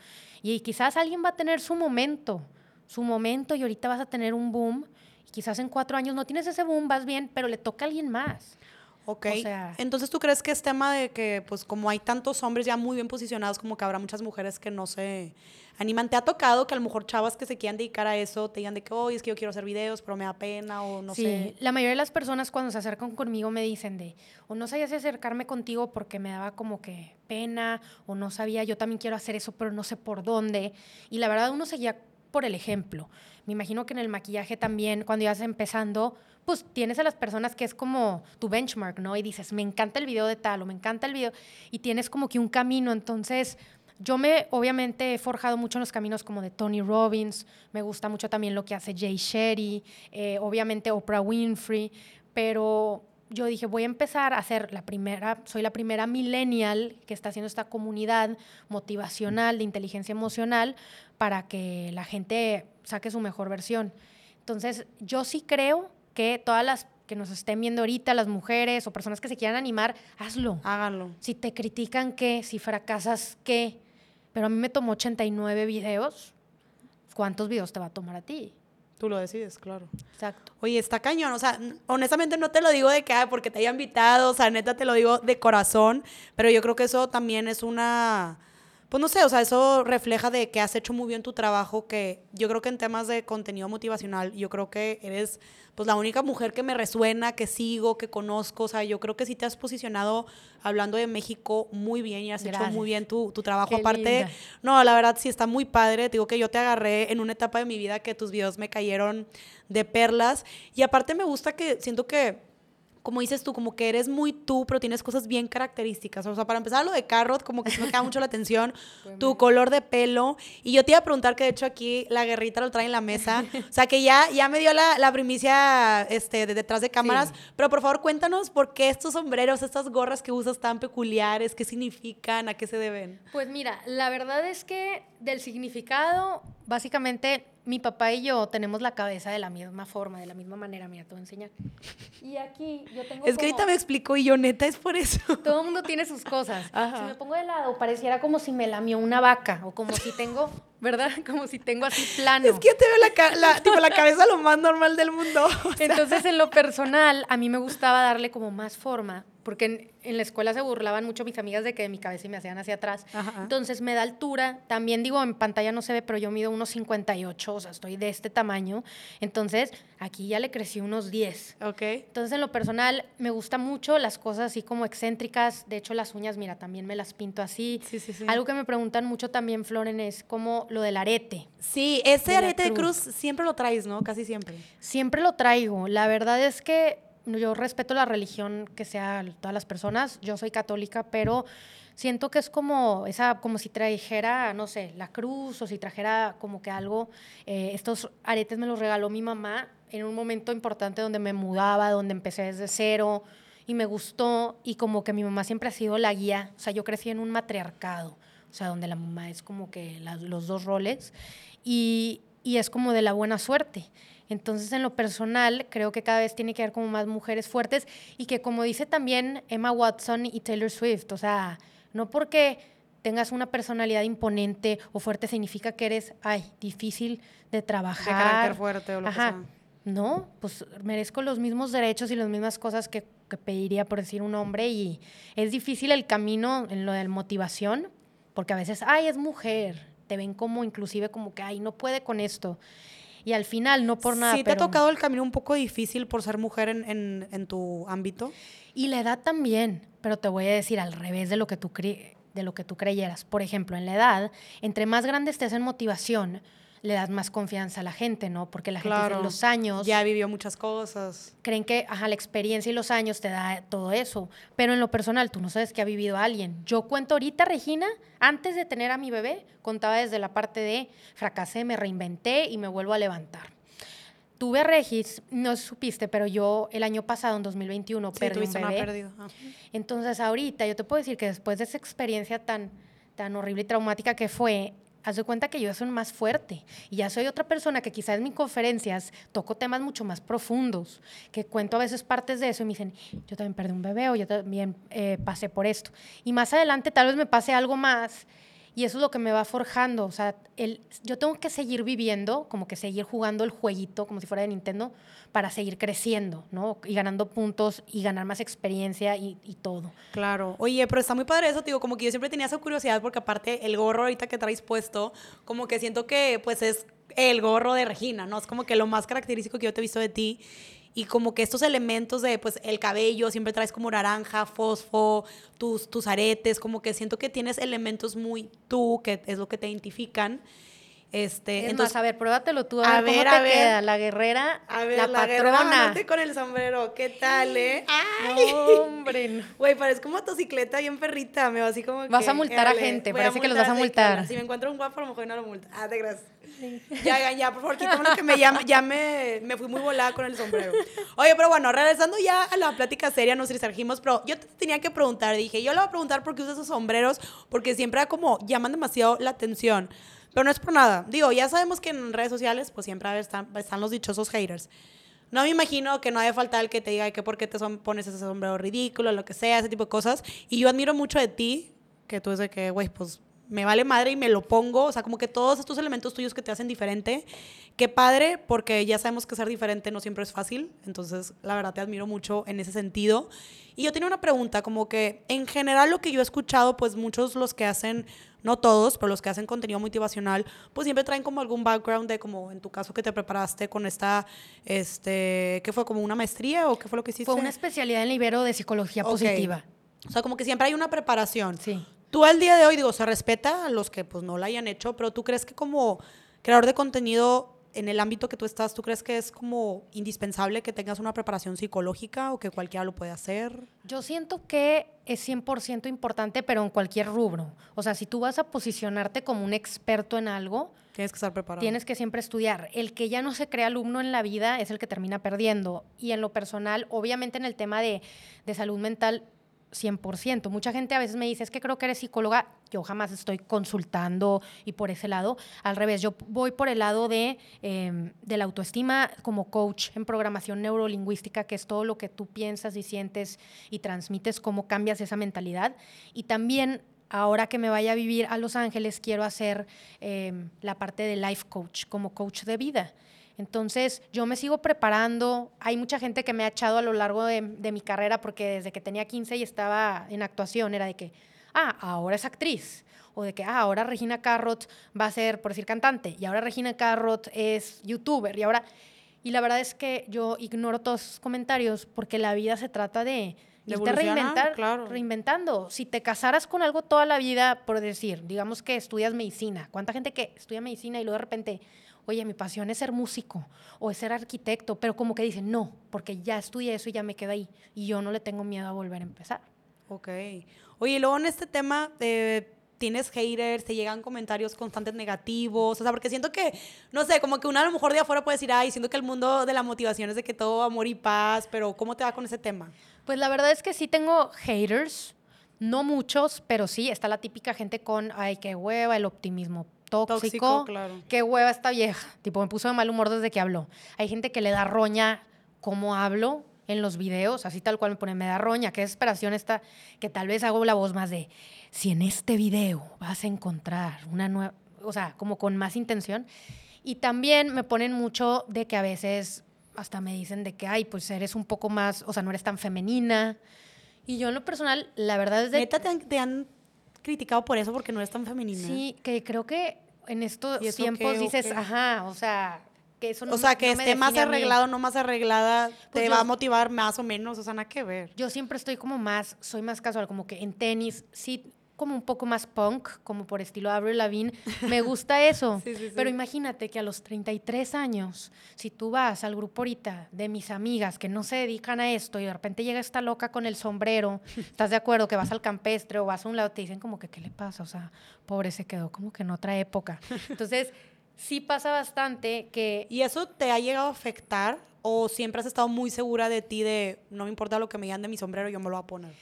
Y quizás alguien va a tener su momento, su momento y ahorita vas a tener un boom. Y quizás en cuatro años no tienes ese boom, vas bien, pero le toca a alguien más. Ok. O sea- Entonces, ¿tú crees que es tema de que, pues, como hay tantos hombres ya muy bien posicionados, como que habrá muchas mujeres que no se animan? ¿Te ha tocado que a lo mejor chavas que se quieran dedicar a eso te digan de que, oye, es que yo quiero hacer videos, pero me da pena o no sí, sé? la mayoría de las personas cuando se acercan conmigo me dicen de, o no sabía si acercarme contigo porque me daba como que pena, o no sabía, yo también quiero hacer eso, pero no sé por dónde. Y la verdad uno seguía por el ejemplo. Me imagino que en el maquillaje también, cuando ibas empezando, pues tienes a las personas que es como tu benchmark, ¿no? Y dices, me encanta el video de tal, o me encanta el video, y tienes como que un camino, entonces... Yo me, obviamente, he forjado mucho en los caminos como de Tony Robbins, me gusta mucho también lo que hace Jay Shetty, eh, obviamente Oprah Winfrey, pero yo dije, voy a empezar a ser la primera, soy la primera millennial que está haciendo esta comunidad motivacional de inteligencia emocional para que la gente saque su mejor versión. Entonces, yo sí creo que todas las que nos estén viendo ahorita, las mujeres o personas que se quieran animar, hazlo. Háganlo. Si te critican, ¿qué? Si fracasas, ¿qué? Pero a mí me tomó 89 videos. ¿Cuántos videos te va a tomar a ti? Tú lo decides, claro. Exacto. Oye, está cañón, o sea, honestamente no te lo digo de que, "Ay, porque te haya invitado, o sea, neta te lo digo de corazón, pero yo creo que eso también es una, pues no sé, o sea, eso refleja de que has hecho muy bien tu trabajo, que yo creo que en temas de contenido motivacional, yo creo que eres pues la única mujer que me resuena, que sigo, que conozco, o sea, yo creo que sí te has posicionado hablando de México muy bien y has hecho muy bien tu, tu trabajo. Qué Aparte, linda. no, la verdad sí está muy padre. Te digo que yo te agarré en una etapa de mi vida que tus videos me cayeron de perlas. Y aparte me gusta que siento que, como dices tú, como que eres muy tú, pero tienes cosas bien características. O sea, para empezar, lo de Carrot, como que sí me llama mucho la atención. tu color de pelo. Y yo te iba a preguntar que de hecho aquí la guerrita lo trae en la mesa. O sea, que ya, ya me dio la, la primicia este, de detrás de cámaras. Sí. Pero por favor, cuéntanos por qué estos sombreros, estas gorras que usas tan peculiares, qué significan, a qué se deben. Pues mira, la verdad es que del significado, básicamente mi papá y yo tenemos la cabeza de la misma forma, de la misma manera. Mira, te voy a enseñar. Y aquí yo tengo. Es que ahorita me explicó y yo neta es por eso. Todo el mundo tiene sus cosas. Ajá. Si me pongo de lado, pareciera como si me lamió una vaca o como si tengo, ¿verdad? Como si tengo así plano. Es que yo te veo la, la- tipo, la cabeza lo más normal del mundo. O sea, Entonces, en lo personal, a mí me gustaba darle como más forma, porque en, en la escuela se burlaban mucho mis amigas de que de mi cabeza y me hacían hacia atrás. Ajá. Entonces, me da altura. También digo, en pantalla no se ve, pero yo mido unos 58, o sea, estoy de este tamaño. Entonces, aquí ya le crecí unos 10. ok. Entonces, en lo personal, me gusta mucho las cosas así como excéntricas. De hecho, las uñas, mira, también me las pinto así. Sí, sí, sí. Algo que me preguntan mucho también, Floren, es como lo del arete. Sí, ese de arete de cruz. siempre lo traes, ¿no? Casi siempre. Siempre lo traigo. La verdad es que yo respeto la religión que sea todas las personas. Yo soy católica, pero siento que es como esa, como si trajera, no sé, la cruz o si trajera como que algo. eh, estos aretes me los regaló mi mamá en un momento importante donde me mudaba, donde empecé desde cero y me gustó y como que mi mamá siempre ha sido la guía. O sea, yo crecí en un matriarcado, o sea, donde la mamá es como que los dos roles y, y es como de la buena suerte. Entonces, en lo personal, creo que cada vez tiene que haber como más mujeres fuertes y que, como dice también Emma Watson y Taylor Swift, o sea, no porque tengas una personalidad imponente o fuerte significa que eres, ay, difícil de trabajar. De carácter fuerte o lo Ajá. que sea. No, pues merezco los mismos derechos y las mismas cosas que, que pediría por decir un hombre y es difícil el camino en lo de la motivación, porque a veces, ay, es mujer, te ven como inclusive como que, ay, no puede con esto. Y al final, no por nada. ¿Sí te ha tocado el camino un poco difícil por ser mujer en, en- en tu ámbito? Y la edad también, pero te voy a decir al revés de lo que tú cre- de lo que tú creyeras. Por ejemplo, en la edad, entre más grande estés en motivación, le das más confianza a la gente, ¿no? Porque la gente Claro. dice, los años Ya vivió muchas cosas. creen que ajá, la experiencia y los años te da todo eso. Pero en lo personal, tú no sabes que ha vivido alguien. Yo cuento ahorita, Regina, antes de tener a mi bebé, contaba desde la parte de fracasé, me reinventé y me vuelvo a levantar. Tuve a Regis, no supiste, pero yo el año pasado, en 2021, Sí, perdí un una bebé. Ah. Entonces, ahorita yo te puedo decir que después de esa experiencia tan, tan horrible y traumática que fue, haz de cuenta que yo soy más fuerte y ya soy otra persona que quizás en mis conferencias toco temas mucho más profundos, que cuento a veces partes de eso y me dicen, yo también perdí un bebé o yo también eh, pasé por esto. Y más adelante tal vez me pase algo más y eso es lo que me va forjando. O sea, el, yo tengo que seguir viviendo, como que seguir jugando el jueguito, como si fuera de Nintendo, para seguir creciendo, ¿no? Y ganando puntos y ganar más experiencia y, todo. Claro. Oye, pero está muy padre eso, digo, como que yo siempre tenía esa curiosidad porque aparte el gorro ahorita que traes puesto, como que siento que pues es el gorro de Regina, ¿no? Es como que lo más característico que yo te he visto de ti. Y como que estos elementos de, pues, el cabello, siempre traes como naranja, fosfo, tus, tus aretes, como que siento que tienes elementos muy tú, que es lo que te identifican. Este, Es entonces, más, a ver, pruébatelo tú, a a ver, ver, cómo a te ver. queda. La guerrera, a ver, la, la, guerrera patrona. Manate con el sombrero, ¿qué tal, eh? ¡Ay! No, hombre. Güey, parezco motocicleta bien perrita, me va así como Vas que, a multar a gente, parece que los vas a sí, multar. claro. Si me encuentro un guapo, a lo mejor no lo multa. Ah, te gracias. Ya, ya, ya, por favor, quítame lo que me llama, ya me, me fui muy volada con el sombrero. Oye, pero bueno, regresando ya a la plática seria, nos distrajimos, pero yo te tenía que preguntar, dije, yo le voy a preguntar por qué usas esos sombreros, porque siempre como llaman demasiado la atención. Pero no es por nada. Digo, ya sabemos que en redes sociales, pues siempre están, están los dichosos haters. No me imagino que no haya falta el que te diga que por qué te pones ese sombrero ridículo, lo que sea, ese tipo de cosas. Y yo admiro mucho de ti, que tú es que, güey, pues me vale madre y me lo pongo. O sea, como que todos estos elementos tuyos que te hacen diferente. Qué padre, porque ya sabemos que ser diferente no siempre es fácil. Entonces, la verdad, te admiro mucho en ese sentido. Y yo tenía una pregunta, como que en general lo que yo he escuchado, pues muchos los que hacen, no todos, pero los que hacen contenido motivacional, pues siempre traen como algún background de como en tu caso que te preparaste con esta, este, ¿qué fue? ¿Como una maestría o qué fue lo que hiciste? Fue una especialidad en Ibero de psicología positiva. O sea, como que siempre hay una preparación. Sí. Tú al día de hoy, digo, se respeta a los que pues no la hayan hecho, pero tú crees que como creador de contenido en el ámbito que tú estás, ¿tú crees que es como indispensable que tengas una preparación psicológica o que cualquiera lo puede hacer? Yo siento que es 100% importante, pero en cualquier rubro. O sea, si tú vas a posicionarte como un experto en algo, Tienes que estar preparado. Tienes que siempre estudiar. El que ya no se crea alumno en la vida es el que termina perdiendo. Y en lo personal, obviamente en el tema de, de salud mental, 100%. Mucha gente a veces me dice, es que creo que eres psicóloga. Yo jamás estoy consultando y por ese lado. Al revés, yo voy por el lado de, eh, de la autoestima como coach en programación neurolingüística, que es todo lo que tú piensas y sientes y transmites, cómo cambias esa mentalidad. Y también ahora que me vaya a vivir a Los Ángeles, quiero hacer eh, la parte de life coach, como coach de vida. Entonces, yo me sigo preparando. Hay mucha gente que me ha echado a lo largo de, de, mi carrera, porque desde que tenía 15 y estaba en actuación, era de que, ah, ahora es actriz. O de que, ah, ahora Regina Carrot va a ser, por decir, cantante. Y ahora Regina Carrot es youtuber. Y ahora... Y la verdad es que yo ignoro todos esos comentarios porque la vida se trata de, a reinventar, claro. reinventando. Si te casaras con algo toda la vida, por decir, digamos que estudias medicina. ¿Cuánta gente que estudia medicina y luego de repente, oye, mi pasión es ser músico o es ser arquitecto, pero como que dicen, no, porque ya estudié eso y ya me quedé ahí y yo no le tengo miedo a volver a empezar. Ok. Oye, luego en este tema, eh, tienes haters, te llegan comentarios constantes negativos, o sea, porque siento que, no sé, como que uno a lo mejor de afuera puede decir, ay, siento que el mundo de la motivación es de que todo amor y paz, pero ¿cómo te va con ese tema? Pues la verdad es que sí tengo haters, no muchos, pero sí, está la típica gente con, ay, qué hueva, el optimismo tóxico, claro. qué hueva esta vieja. Tipo, me puso de mal humor desde que habló. Hay gente que le da roña cómo hablo en los videos, así tal cual me pone, me da roña, qué desesperación esta, que tal vez hago la voz más de, si en este video vas a encontrar una nueva, o sea, como con más intención. Y también me ponen mucho de que a veces hasta me dicen de que, ay, pues eres un poco más, o sea, no eres tan femenina. Y yo en lo personal, la verdad es de... ¿Neta te han, te han criticado por eso porque no eres tan femenina? Sí, que creo que en estos ¿Y eso tiempos qué, o dices, ajá, o sea, que eso no o sea, me- que no esté más arreglado, no más arreglada, Pues te yo- va a motivar más o menos, o sea, nada que ver. Yo siempre estoy como más, soy más casual, como que en tenis, sí, como un poco más punk, como por estilo Avril Lavigne. Me gusta eso. Sí, sí, sí. Pero imagínate que a los 33 años, si tú vas al grupo ahorita de mis amigas que no se dedican a esto y de repente llega esta loca con el sombrero, ¿estás de acuerdo? Que vas al campestre o vas a un lado, te dicen como que, ¿qué le pasa? O sea, pobre, se quedó como que en otra época. Entonces, sí pasa bastante que ¿Y eso te ha llegado a afectar o siempre has estado muy segura de ti de no me importa lo que me digan de mi sombrero, yo me lo voy a poner?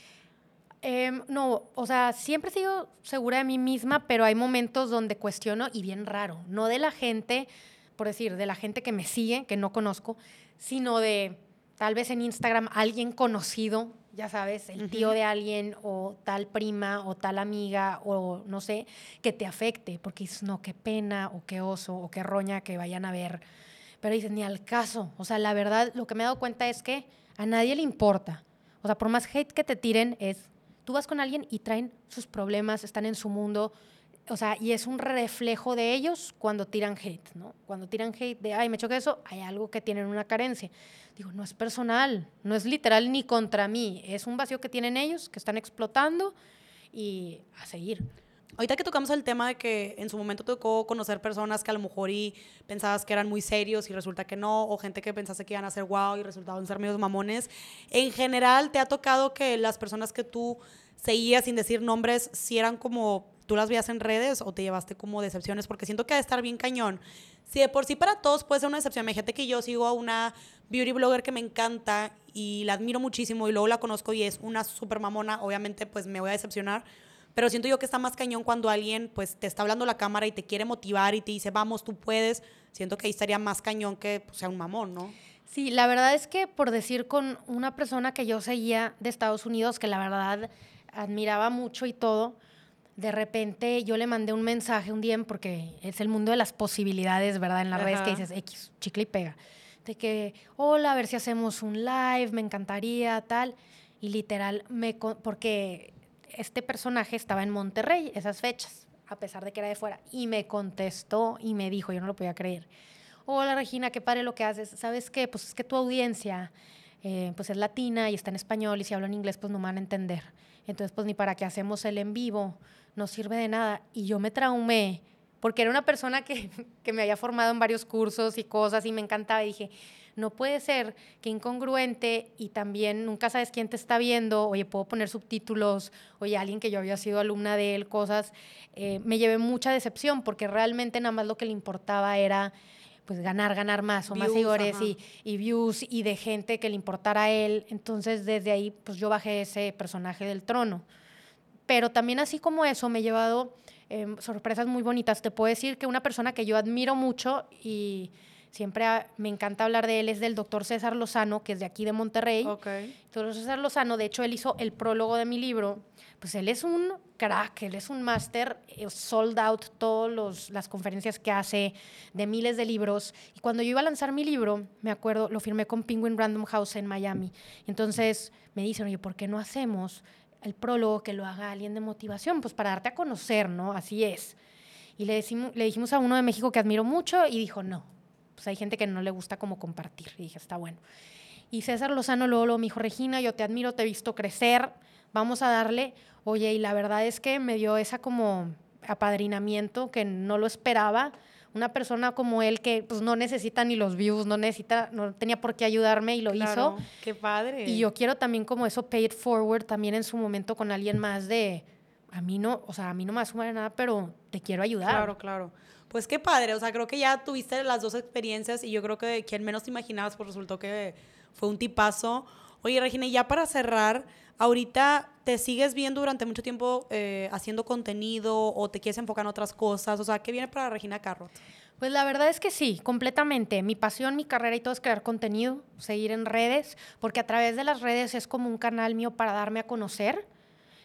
Em, no, o sea, siempre he sido segura de mí misma, pero hay momentos donde cuestiono y bien raro, no de la gente, por decir, de la gente que me sigue, que no conozco, sino de tal vez en Instagram alguien conocido, ya sabes, el tío de alguien o tal prima o tal amiga o no sé, que te afecte, porque dices, no, qué pena o qué oso o qué roña que vayan a ver. Pero dices, ni al caso. O sea, la verdad, lo que me he dado cuenta es que a nadie le importa. O sea, por más hate que te tiren, es, tú vas con alguien y traen sus problemas, están en su mundo. O sea, y es un reflejo de ellos cuando tiran hate, ¿no? Cuando tiran hate de, ay, me choca eso, hay algo que tienen una carencia. Digo, no es personal, no es literal ni contra mí, es un vacío que tienen ellos, que están explotando y a seguir. Ahorita que tocamos el tema de que en su momento tocó conocer personas que a lo mejor y pensabas que eran muy serios y resulta que no, o gente que pensaste que iban a ser guau y resultaban ser medios mamones, en general te ha tocado que las personas que tú seguías sin decir nombres, si eran como tú las veías en redes o te llevaste como decepciones, porque siento que ha de estar bien cañón. Si de por sí para todos puede ser una decepción, imagínate que yo sigo a una beauty blogger que me encanta y la admiro muchísimo y luego la conozco y es una super mamona, obviamente pues me voy a decepcionar, pero siento yo que está más cañón cuando alguien pues te está hablando la cámara y te quiere motivar y te dice, vamos, tú puedes. Siento que ahí estaría más cañón que pues, sea un mamón, ¿no? Sí, la verdad es que por decir con una persona que yo seguía de Estados Unidos, que la verdad admiraba mucho y todo, de repente yo le mandé un mensaje un día, porque es el mundo de las posibilidades, ¿verdad? En las redes que Ajá. dices X, chicle y pega. De que, hola, a ver si hacemos un live, me encantaría, tal. Y literal, me porque este personaje estaba en Monterrey esas fechas, a pesar de que era de fuera, y me contestó y me dijo, yo no lo podía creer. Hola Regina, qué padre lo que haces. ¿Sabes qué? Pues es que tu audiencia eh, pues es latina y está en español y si hablan inglés pues no me van a entender. Entonces pues ni para qué hacemos el en vivo, no sirve de nada. Y yo me traumé porque era una persona que, que me había formado en varios cursos y cosas y me encantaba y dije, no puede ser que incongruente y también nunca sabes quién te está viendo, oye, puedo poner subtítulos, oye, alguien que yo había sido alumna de él, cosas, eh, me llevé mucha decepción porque realmente nada más lo que le importaba era pues ganar, ganar más o más seguidores y, y views y de gente que le importara a él. Entonces desde ahí pues yo bajé ese personaje del trono. Pero también así como eso me he llevado em, sorpresas muy bonitas. Te puedo decir que una persona que yo admiro mucho y siempre ah, me encanta hablar de él es del doctor César Lozano, que es de aquí de Monterrey. Ok. Doctor César Lozano, de hecho, él hizo el prólogo de mi libro. Pues él es un crack, él es un máster, eh, sold out todas las conferencias que hace de miles de libros. Y cuando yo iba a lanzar mi libro, me acuerdo, lo firmé con Penguin Random House en Miami. Entonces me dicen, oye, ¿por qué no hacemos el prólogo que lo haga alguien de motivación? Pues para darte a conocer, ¿no? Así es. Y le, decimos, le dijimos a uno de México que admiro mucho y dijo, no. Pues hay gente que no le gusta como compartir. Y dije, está bueno. Y César Lozano luego, luego me dijo, Regina, yo te admiro, te he visto crecer, vamos a darle. Oye, y la verdad es que me dio esa como apadrinamiento que no lo esperaba. Una persona como él que pues no necesita ni los views, no necesita, no tenía por qué ayudarme y lo Claro, hizo. Qué padre. Y yo quiero también como eso pay it forward también en su momento con alguien más de, a mí no, o sea, a mí no me va a sumar nada, pero te quiero ayudar. Claro, claro. Pues qué padre, o sea, creo que ya tuviste las dos experiencias y yo creo que quien menos te imaginabas, pues resultó que fue un tipazo. Oye, Regina, ya para cerrar, ahorita te sigues viendo durante mucho tiempo eh, haciendo contenido o te quieres enfocar en otras cosas. O sea, ¿qué viene para Regina Carrot? Pues la verdad es que sí, completamente. Mi pasión, mi carrera y todo es crear contenido, seguir en redes, porque a través de las redes es como un canal mío para darme a conocer.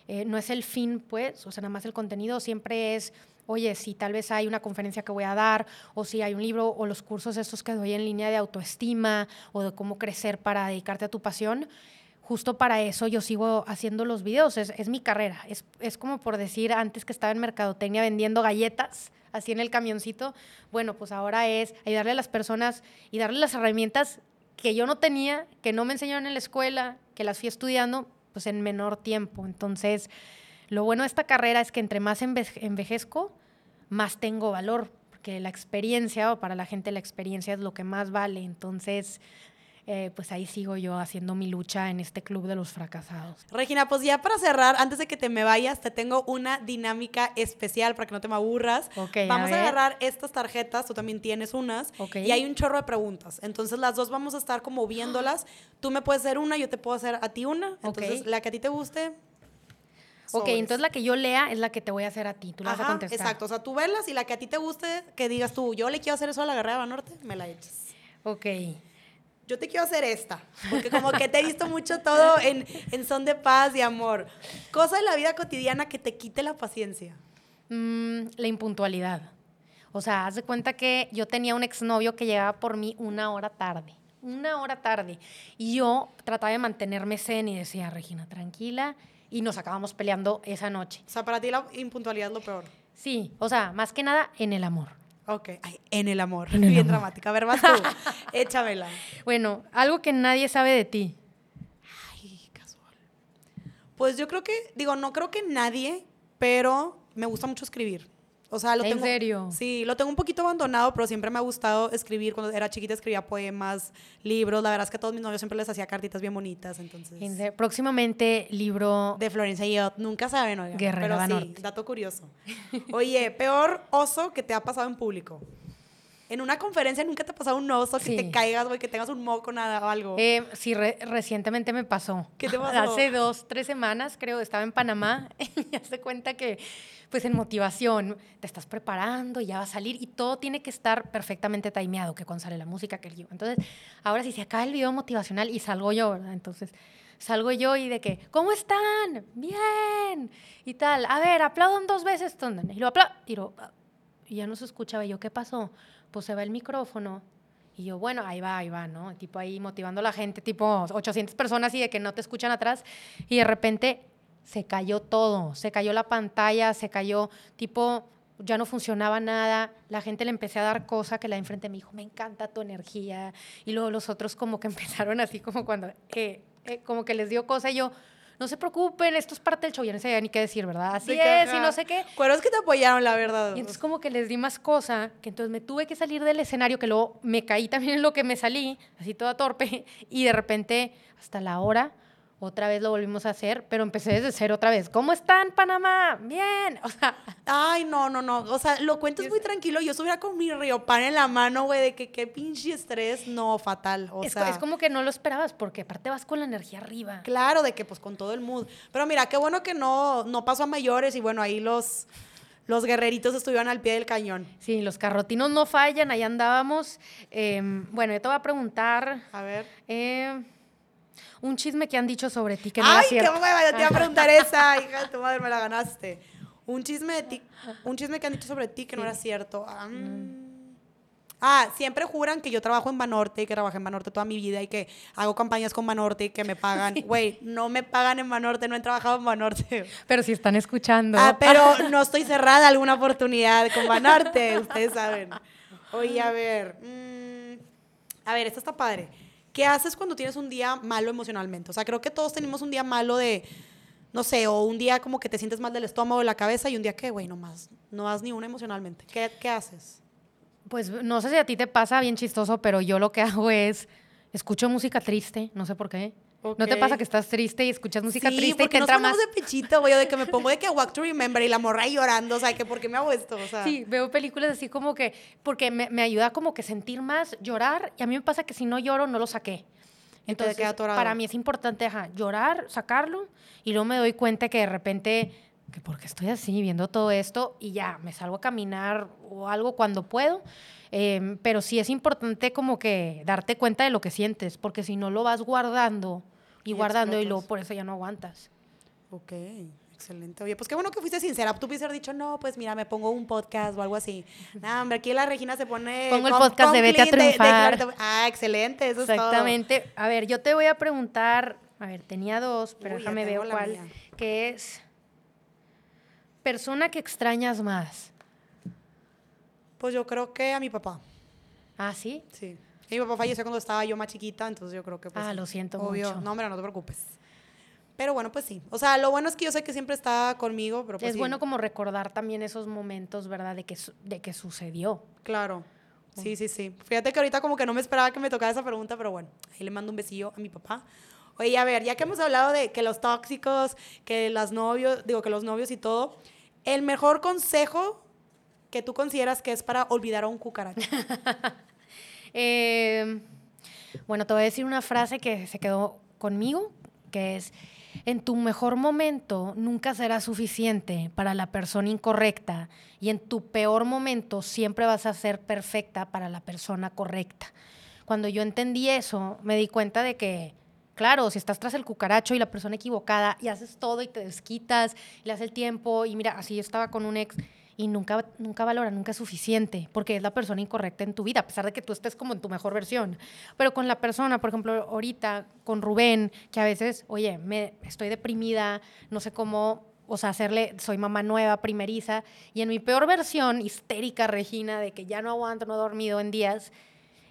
Eh, no es el fin, pues, o sea, nada más el contenido siempre es, oye, si tal vez hay una conferencia que voy a dar, o si hay un libro, o los cursos estos que doy en línea de autoestima, o de cómo crecer para dedicarte a tu pasión, justo para eso yo sigo haciendo los videos, es, mi carrera, es, es como por decir antes que estaba en mercadotecnia vendiendo galletas, así en el camioncito, bueno, pues ahora es ayudarle a las personas y darle las herramientas que yo no tenía, que no me enseñaron en la escuela, que las fui estudiando, pues en menor tiempo. Entonces, lo bueno de esta carrera es que entre más envejezco, más tengo valor, porque la experiencia, o para la gente la experiencia es lo que más vale. Entonces, eh, pues ahí sigo yo haciendo mi lucha en este club de los fracasados. Regina, pues ya para cerrar, antes de que te me vayas, te tengo una dinámica especial para que no te me aburras. Vamos a, agarrar estas tarjetas, tú también tienes unas, y hay un chorro de preguntas. Entonces las dos vamos a estar como viéndolas. Tú me puedes hacer una, yo te puedo hacer a ti una. Entonces la que a ti te guste, Ok, entonces la que yo lea es la que te voy a hacer a ti. Tú la vas a contestar. Exacto. O sea, tú velas y la que a ti te guste, que digas tú, yo le quiero hacer eso a la Guerrera Norte, me la eches. Ok yo te quiero hacer esta, porque como que te he visto mucho todo en, son de paz y amor. Cosa de la vida cotidiana que te quite la paciencia. Mm, la impuntualidad. O sea, haz de cuenta que yo tenía un exnovio que llegaba por mí una hora tarde, una hora tarde. Y yo trataba de mantenerme zen y decía, Regina, tranquila. Y nos acabamos peleando esa noche. O sea, para ti la impuntualidad es lo peor. Sí, o sea, más que nada en el amor. Ok, en el amor. Bien dramática. A ver, vas tú. Échamela. Bueno, algo que nadie sabe de ti. Ay, casual. Pues yo creo que, digo, no creo que nadie, pero me gusta mucho escribir. O sea, lo ¿En tengo, serio? Sí, lo tengo un poquito abandonado, pero siempre me ha gustado escribir. Cuando era chiquita escribía poemas, libros. La verdad es que a todos mis novios siempre les hacía cartitas bien bonitas, entonces... Próximamente libro... De Florencia y yo. Nunca saben, oigan. Guerrero pero sí, dato curioso. Oye, peor oso que te ha pasado en público. En una conferencia nunca te ha pasado un oso que te caigas, güey, que tengas un moco nada o algo. Eh, sí, recientemente me pasó. ¿Qué te pasó? Hace dos, tres semanas, creo, estaba en Panamá y ya se cuenta que pues en motivación, te estás preparando, ya va a salir y todo tiene que estar perfectamente timeado, que cuando sale la música, que el Entonces, ahora sí se acaba el video motivacional y salgo yo, ¿verdad? Entonces, salgo yo y de que, ¿cómo están? Bien. Y tal, a ver, aplaudan dos veces. Y lo aplaudo. Y, y ya no se escuchaba. Yo, ¿qué pasó? Pues se va el micrófono. Y yo, bueno, ahí va, ahí va, ¿no? Tipo ahí motivando a la gente, tipo 800 personas y de que no te escuchan atrás. Y de repente se cayó todo, se cayó la pantalla, se cayó tipo, ya no funcionaba nada, la gente le empecé a dar cosa que la de enfrente me dijo, me encanta tu energía, y luego los otros como que empezaron así como cuando, eh, eh, como que les dio cosa y yo, no se preocupen, esto es parte del show, ya no sabía ni qué decir, ¿verdad? Así es, y no sé qué. Pero es que te apoyaron, la verdad. Y entonces como que les di más cosa, que entonces me tuve que salir del escenario, que luego me caí también en lo que me salí, así toda torpe, y de repente, hasta la hora, otra vez lo volvimos a hacer, pero empecé desde cero otra vez. ¿Cómo están, Panamá? Bien. O sea. Ay, no, no, no. O sea, lo cuentas muy tranquilo. Yo estuviera con mi río pan en la mano, güey, de que qué pinche estrés. No, fatal. O es, sea. Es como que no lo esperabas, porque aparte vas con la energía arriba. Claro, de que pues con todo el mood. Pero mira, qué bueno que no, no pasó a mayores y bueno, ahí los. Los guerreritos estuvieron al pie del cañón. Sí, los carrotinos no fallan, ahí andábamos. Em, bueno, yo te voy a preguntar. A ver. Eh, un chisme que han dicho sobre ti que no Ay, es cierto. qué hueva, yo te iba a preguntar esa, hija de tu madre, me la ganaste. Un chisme de ti, un chisme que han dicho sobre ti que no era cierto. Ah, mm. ah, siempre juran que yo trabajo en Banorte y que trabajé en Banorte toda mi vida y que hago campañas con Banorte y que me pagan. Güey, no me pagan en Banorte, no he trabajado en Banorte. Pero si están escuchando. Ah, pero no estoy cerrada a alguna oportunidad con Banorte, ustedes saben. Oye, a ver. Mm, a ver, esto está padre. ¿Qué haces cuando tienes un día malo emocionalmente? O sea, creo que todos tenemos un día malo de, no sé, o un día como que te sientes mal del estómago, de la cabeza y un día que, güey, no más, no das ni una emocionalmente. ¿Qué, ¿Qué haces? Pues no sé si a ti te pasa bien chistoso, pero yo lo que hago es, escucho música triste, no sé por qué. ¿No te pasa que estás triste y escuchas música triste y te entra más? de pechito, güey, de que me pongo de que Walk to Remember y la morra ahí llorando, o sea, que ¿por qué me hago esto? O sea. Sí, veo películas así como que, porque me, me ayuda como que sentir más, llorar, y a mí me pasa que si no lloro, no lo saqué. Entonces, para mí es importante llorar, sacarlo, y luego me doy cuenta que de repente, que porque estoy así viendo todo esto, y ya me salgo a caminar o algo cuando puedo. Em, pero sí es importante como que darte cuenta de lo que sientes, porque si no lo vas guardando y, guardando y luego por eso ya no aguantas. Ok. Excelente. Oye, pues qué bueno que fuiste sincera. Tú pudiste haber dicho, no, pues mira, me pongo un podcast o algo así. No, hombre, aquí la Regina se pone. Pongo el podcast de Vete a Triunfar. ah, excelente, eso Exactamente. es todo. A ver, yo te voy a preguntar. A ver, tenía dos, pero déjame ver cuál. Que es. Persona que extrañas más. Pues yo creo que a mi papá. ¿Ah, sí? Sí. mi papá falleció cuando estaba yo más chiquita, entonces yo creo que. Pues, ah, lo siento obvio. mucho. No, hombre, no te preocupes. Pero bueno, pues sí. O sea, lo bueno es que yo sé que siempre está conmigo, pero pues Es bueno como recordar también esos momentos, ¿verdad? De que, de que sucedió. Claro. Sí, sí, sí. Fíjate que ahorita como que no me esperaba que me tocara esa pregunta, pero bueno, ahí le mando un besillo a mi papá. Oye, a ver, ya que hemos hablado de que los tóxicos, que las novios, digo que los novios y todo, el mejor consejo que tú consideras que es para olvidar a un cucaracho. Eh, bueno, te voy a decir una frase que se quedó conmigo, que es, en tu mejor momento nunca será suficiente para la persona incorrecta y en tu peor momento siempre vas a ser perfecta para la persona correcta. Cuando yo entendí eso, me di cuenta de que, claro, si estás tras el cucaracho y la persona equivocada y haces todo y te desquitas y le haces el tiempo y mira, así yo estaba con un ex y nunca, nunca valora, nunca es suficiente, porque es la persona incorrecta en tu vida, a pesar de que tú estés como en tu mejor versión. Pero con la persona, por ejemplo, ahorita con Rubén, que a veces, oye, me, estoy deprimida, no sé cómo, o sea, hacerle, soy mamá nueva, primeriza, y en mi peor versión, histérica Regina, de que ya no aguanto, no he dormido en días,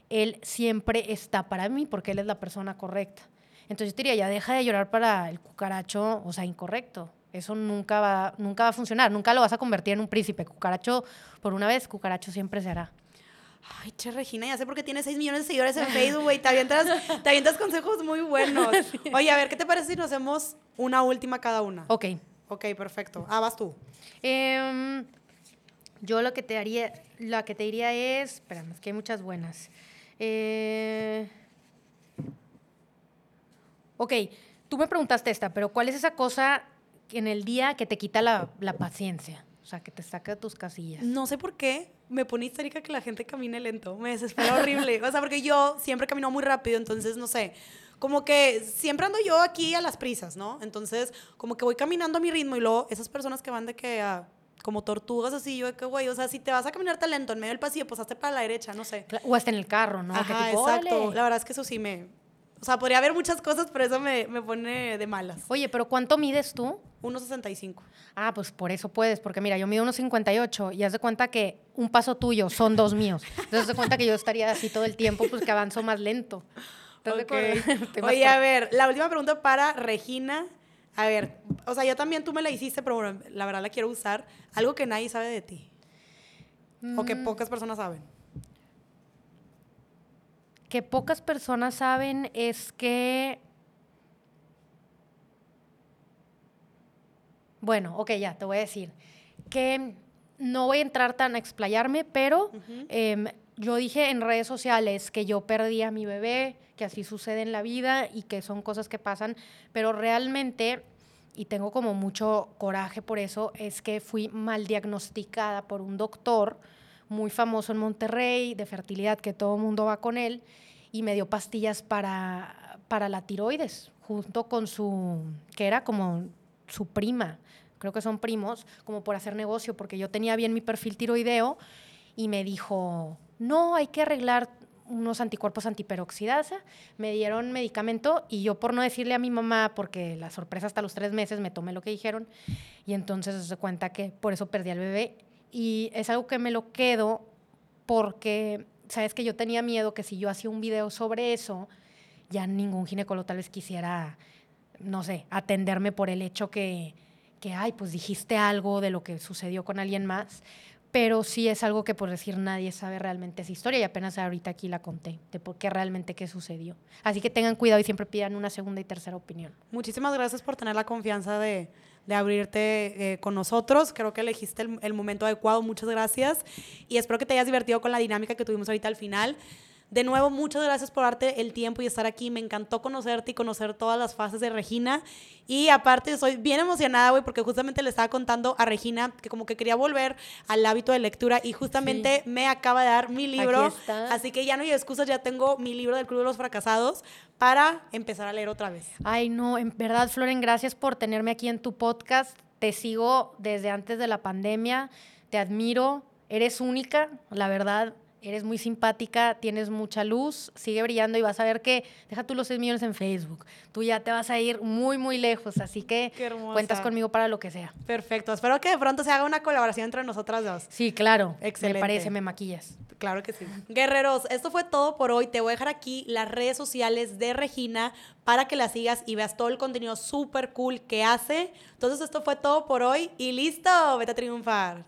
él siempre está para mí, porque él es la persona correcta. Entonces yo diría, ya deja de llorar para el cucaracho, o sea, incorrecto. Eso nunca va, nunca va a funcionar, nunca lo vas a convertir en un príncipe. Cucaracho, por una vez, cucaracho siempre será. Ay, che, Regina, ya sé por qué tienes 6 millones de seguidores en Facebook, güey. Te avientas, te avientas consejos muy buenos. Oye, a ver, ¿qué te parece si nos hacemos una última cada una? Ok. Ok, perfecto. Ah, vas tú. Em, yo lo que te haría, lo que te diría es, espera, es que hay muchas buenas. Eh, ok, tú me preguntaste esta, pero ¿cuál es esa cosa en el día que te quita la, paciencia. O sea, que te saca de tus casillas. No sé por qué me pone histérica que la gente camine lento. Me desespera horrible. O sea, porque yo siempre camino muy rápido, entonces, no sé, como que siempre ando yo aquí a las prisas, ¿no? Entonces, como que voy caminando a mi ritmo y luego esas personas que van de que a, como tortugas así, yo de que, güey, o sea, si te vas a caminar tan lento en medio del pasillo, pues hazte para la derecha, no sé. O hasta en el carro, ¿no? Ajá, exacto. La verdad es que eso sí me... O sea, podría haber muchas cosas, pero eso me, me pone de malas. Oye, pero ¿cuánto mides tú? 1,65. Ah, pues por eso puedes, porque mira, yo mido 1,58 y haz de cuenta que un paso tuyo son dos míos. Entonces, haz de cuenta que yo estaría así todo el tiempo, pues que avanzo más lento. Okay. Oye, a ver, la última pregunta para Regina. A ver, o sea, yo también tú me la hiciste, pero bueno, la verdad la quiero usar. Algo que nadie sabe de ti. O que mm. pocas personas saben. Que pocas personas saben es que Bueno, ok, ya, te voy a decir que no voy a entrar tan a explayarme, pero em, yo dije en redes sociales que yo perdí a mi bebé, que así sucede en la vida y que son cosas que pasan, pero realmente, y tengo como mucho coraje por eso, es que fui mal diagnosticada por un doctor muy famoso en Monterrey de fertilidad, que todo el mundo va con él, y me dio pastillas para, para la tiroides, junto con su, que era como su prima, creo que son primos, como por hacer negocio, porque yo tenía bien mi perfil tiroideo y me dijo, no, hay que arreglar unos anticuerpos antiperoxidasa, me dieron medicamento y yo por no decirle a mi mamá, porque la sorpresa hasta los tres meses, me tomé lo que dijeron y entonces se cuenta que por eso perdí al bebé y es algo que me lo quedo porque, sabes que yo tenía miedo que si yo hacía un video sobre eso, ya ningún ginecólogo tal vez quisiera no sé, atenderme por el hecho que, que, ay, pues dijiste algo de lo que sucedió con alguien más, pero sí es algo que por decir nadie sabe realmente esa historia y apenas ahorita aquí la conté, de por qué realmente qué sucedió. Así que tengan cuidado y siempre pidan una segunda y tercera opinión. Muchísimas gracias por tener la confianza de, de abrirte eh, con nosotros. Creo que elegiste el, el momento adecuado. Muchas gracias. Y espero que te hayas divertido con la dinámica que tuvimos ahorita al final De nuevo, muchas gracias por darte el tiempo y estar aquí. Me encantó conocerte y conocer todas las fases de Regina. Y aparte, soy bien emocionada, güey, porque justamente le estaba contando a Regina que como que quería volver al hábito de lectura y justamente me acaba de dar mi libro. Así que ya no hay excusas, ya tengo mi libro del Club de los Fracasados para empezar a leer otra vez. Ay, no, en verdad, Floren, gracias por tenerme aquí en tu podcast. Te sigo desde antes de la pandemia, te admiro, eres única, la verdad eres muy simpática, tienes mucha luz, sigue brillando y vas a ver que, deja tú los 6 millones en Facebook, tú ya te vas a ir muy, muy lejos, así que cuentas conmigo para lo que sea. Perfecto, espero que de pronto se haga una colaboración entre nosotras dos. Sí, claro, Excelente. me parece, me maquillas. Claro que sí. Guerreros, esto fue todo por hoy. Te voy a dejar aquí las redes sociales de Regina para que la sigas y veas todo el contenido súper cool que hace. Entonces, esto fue todo por hoy y listo, vete a triunfar.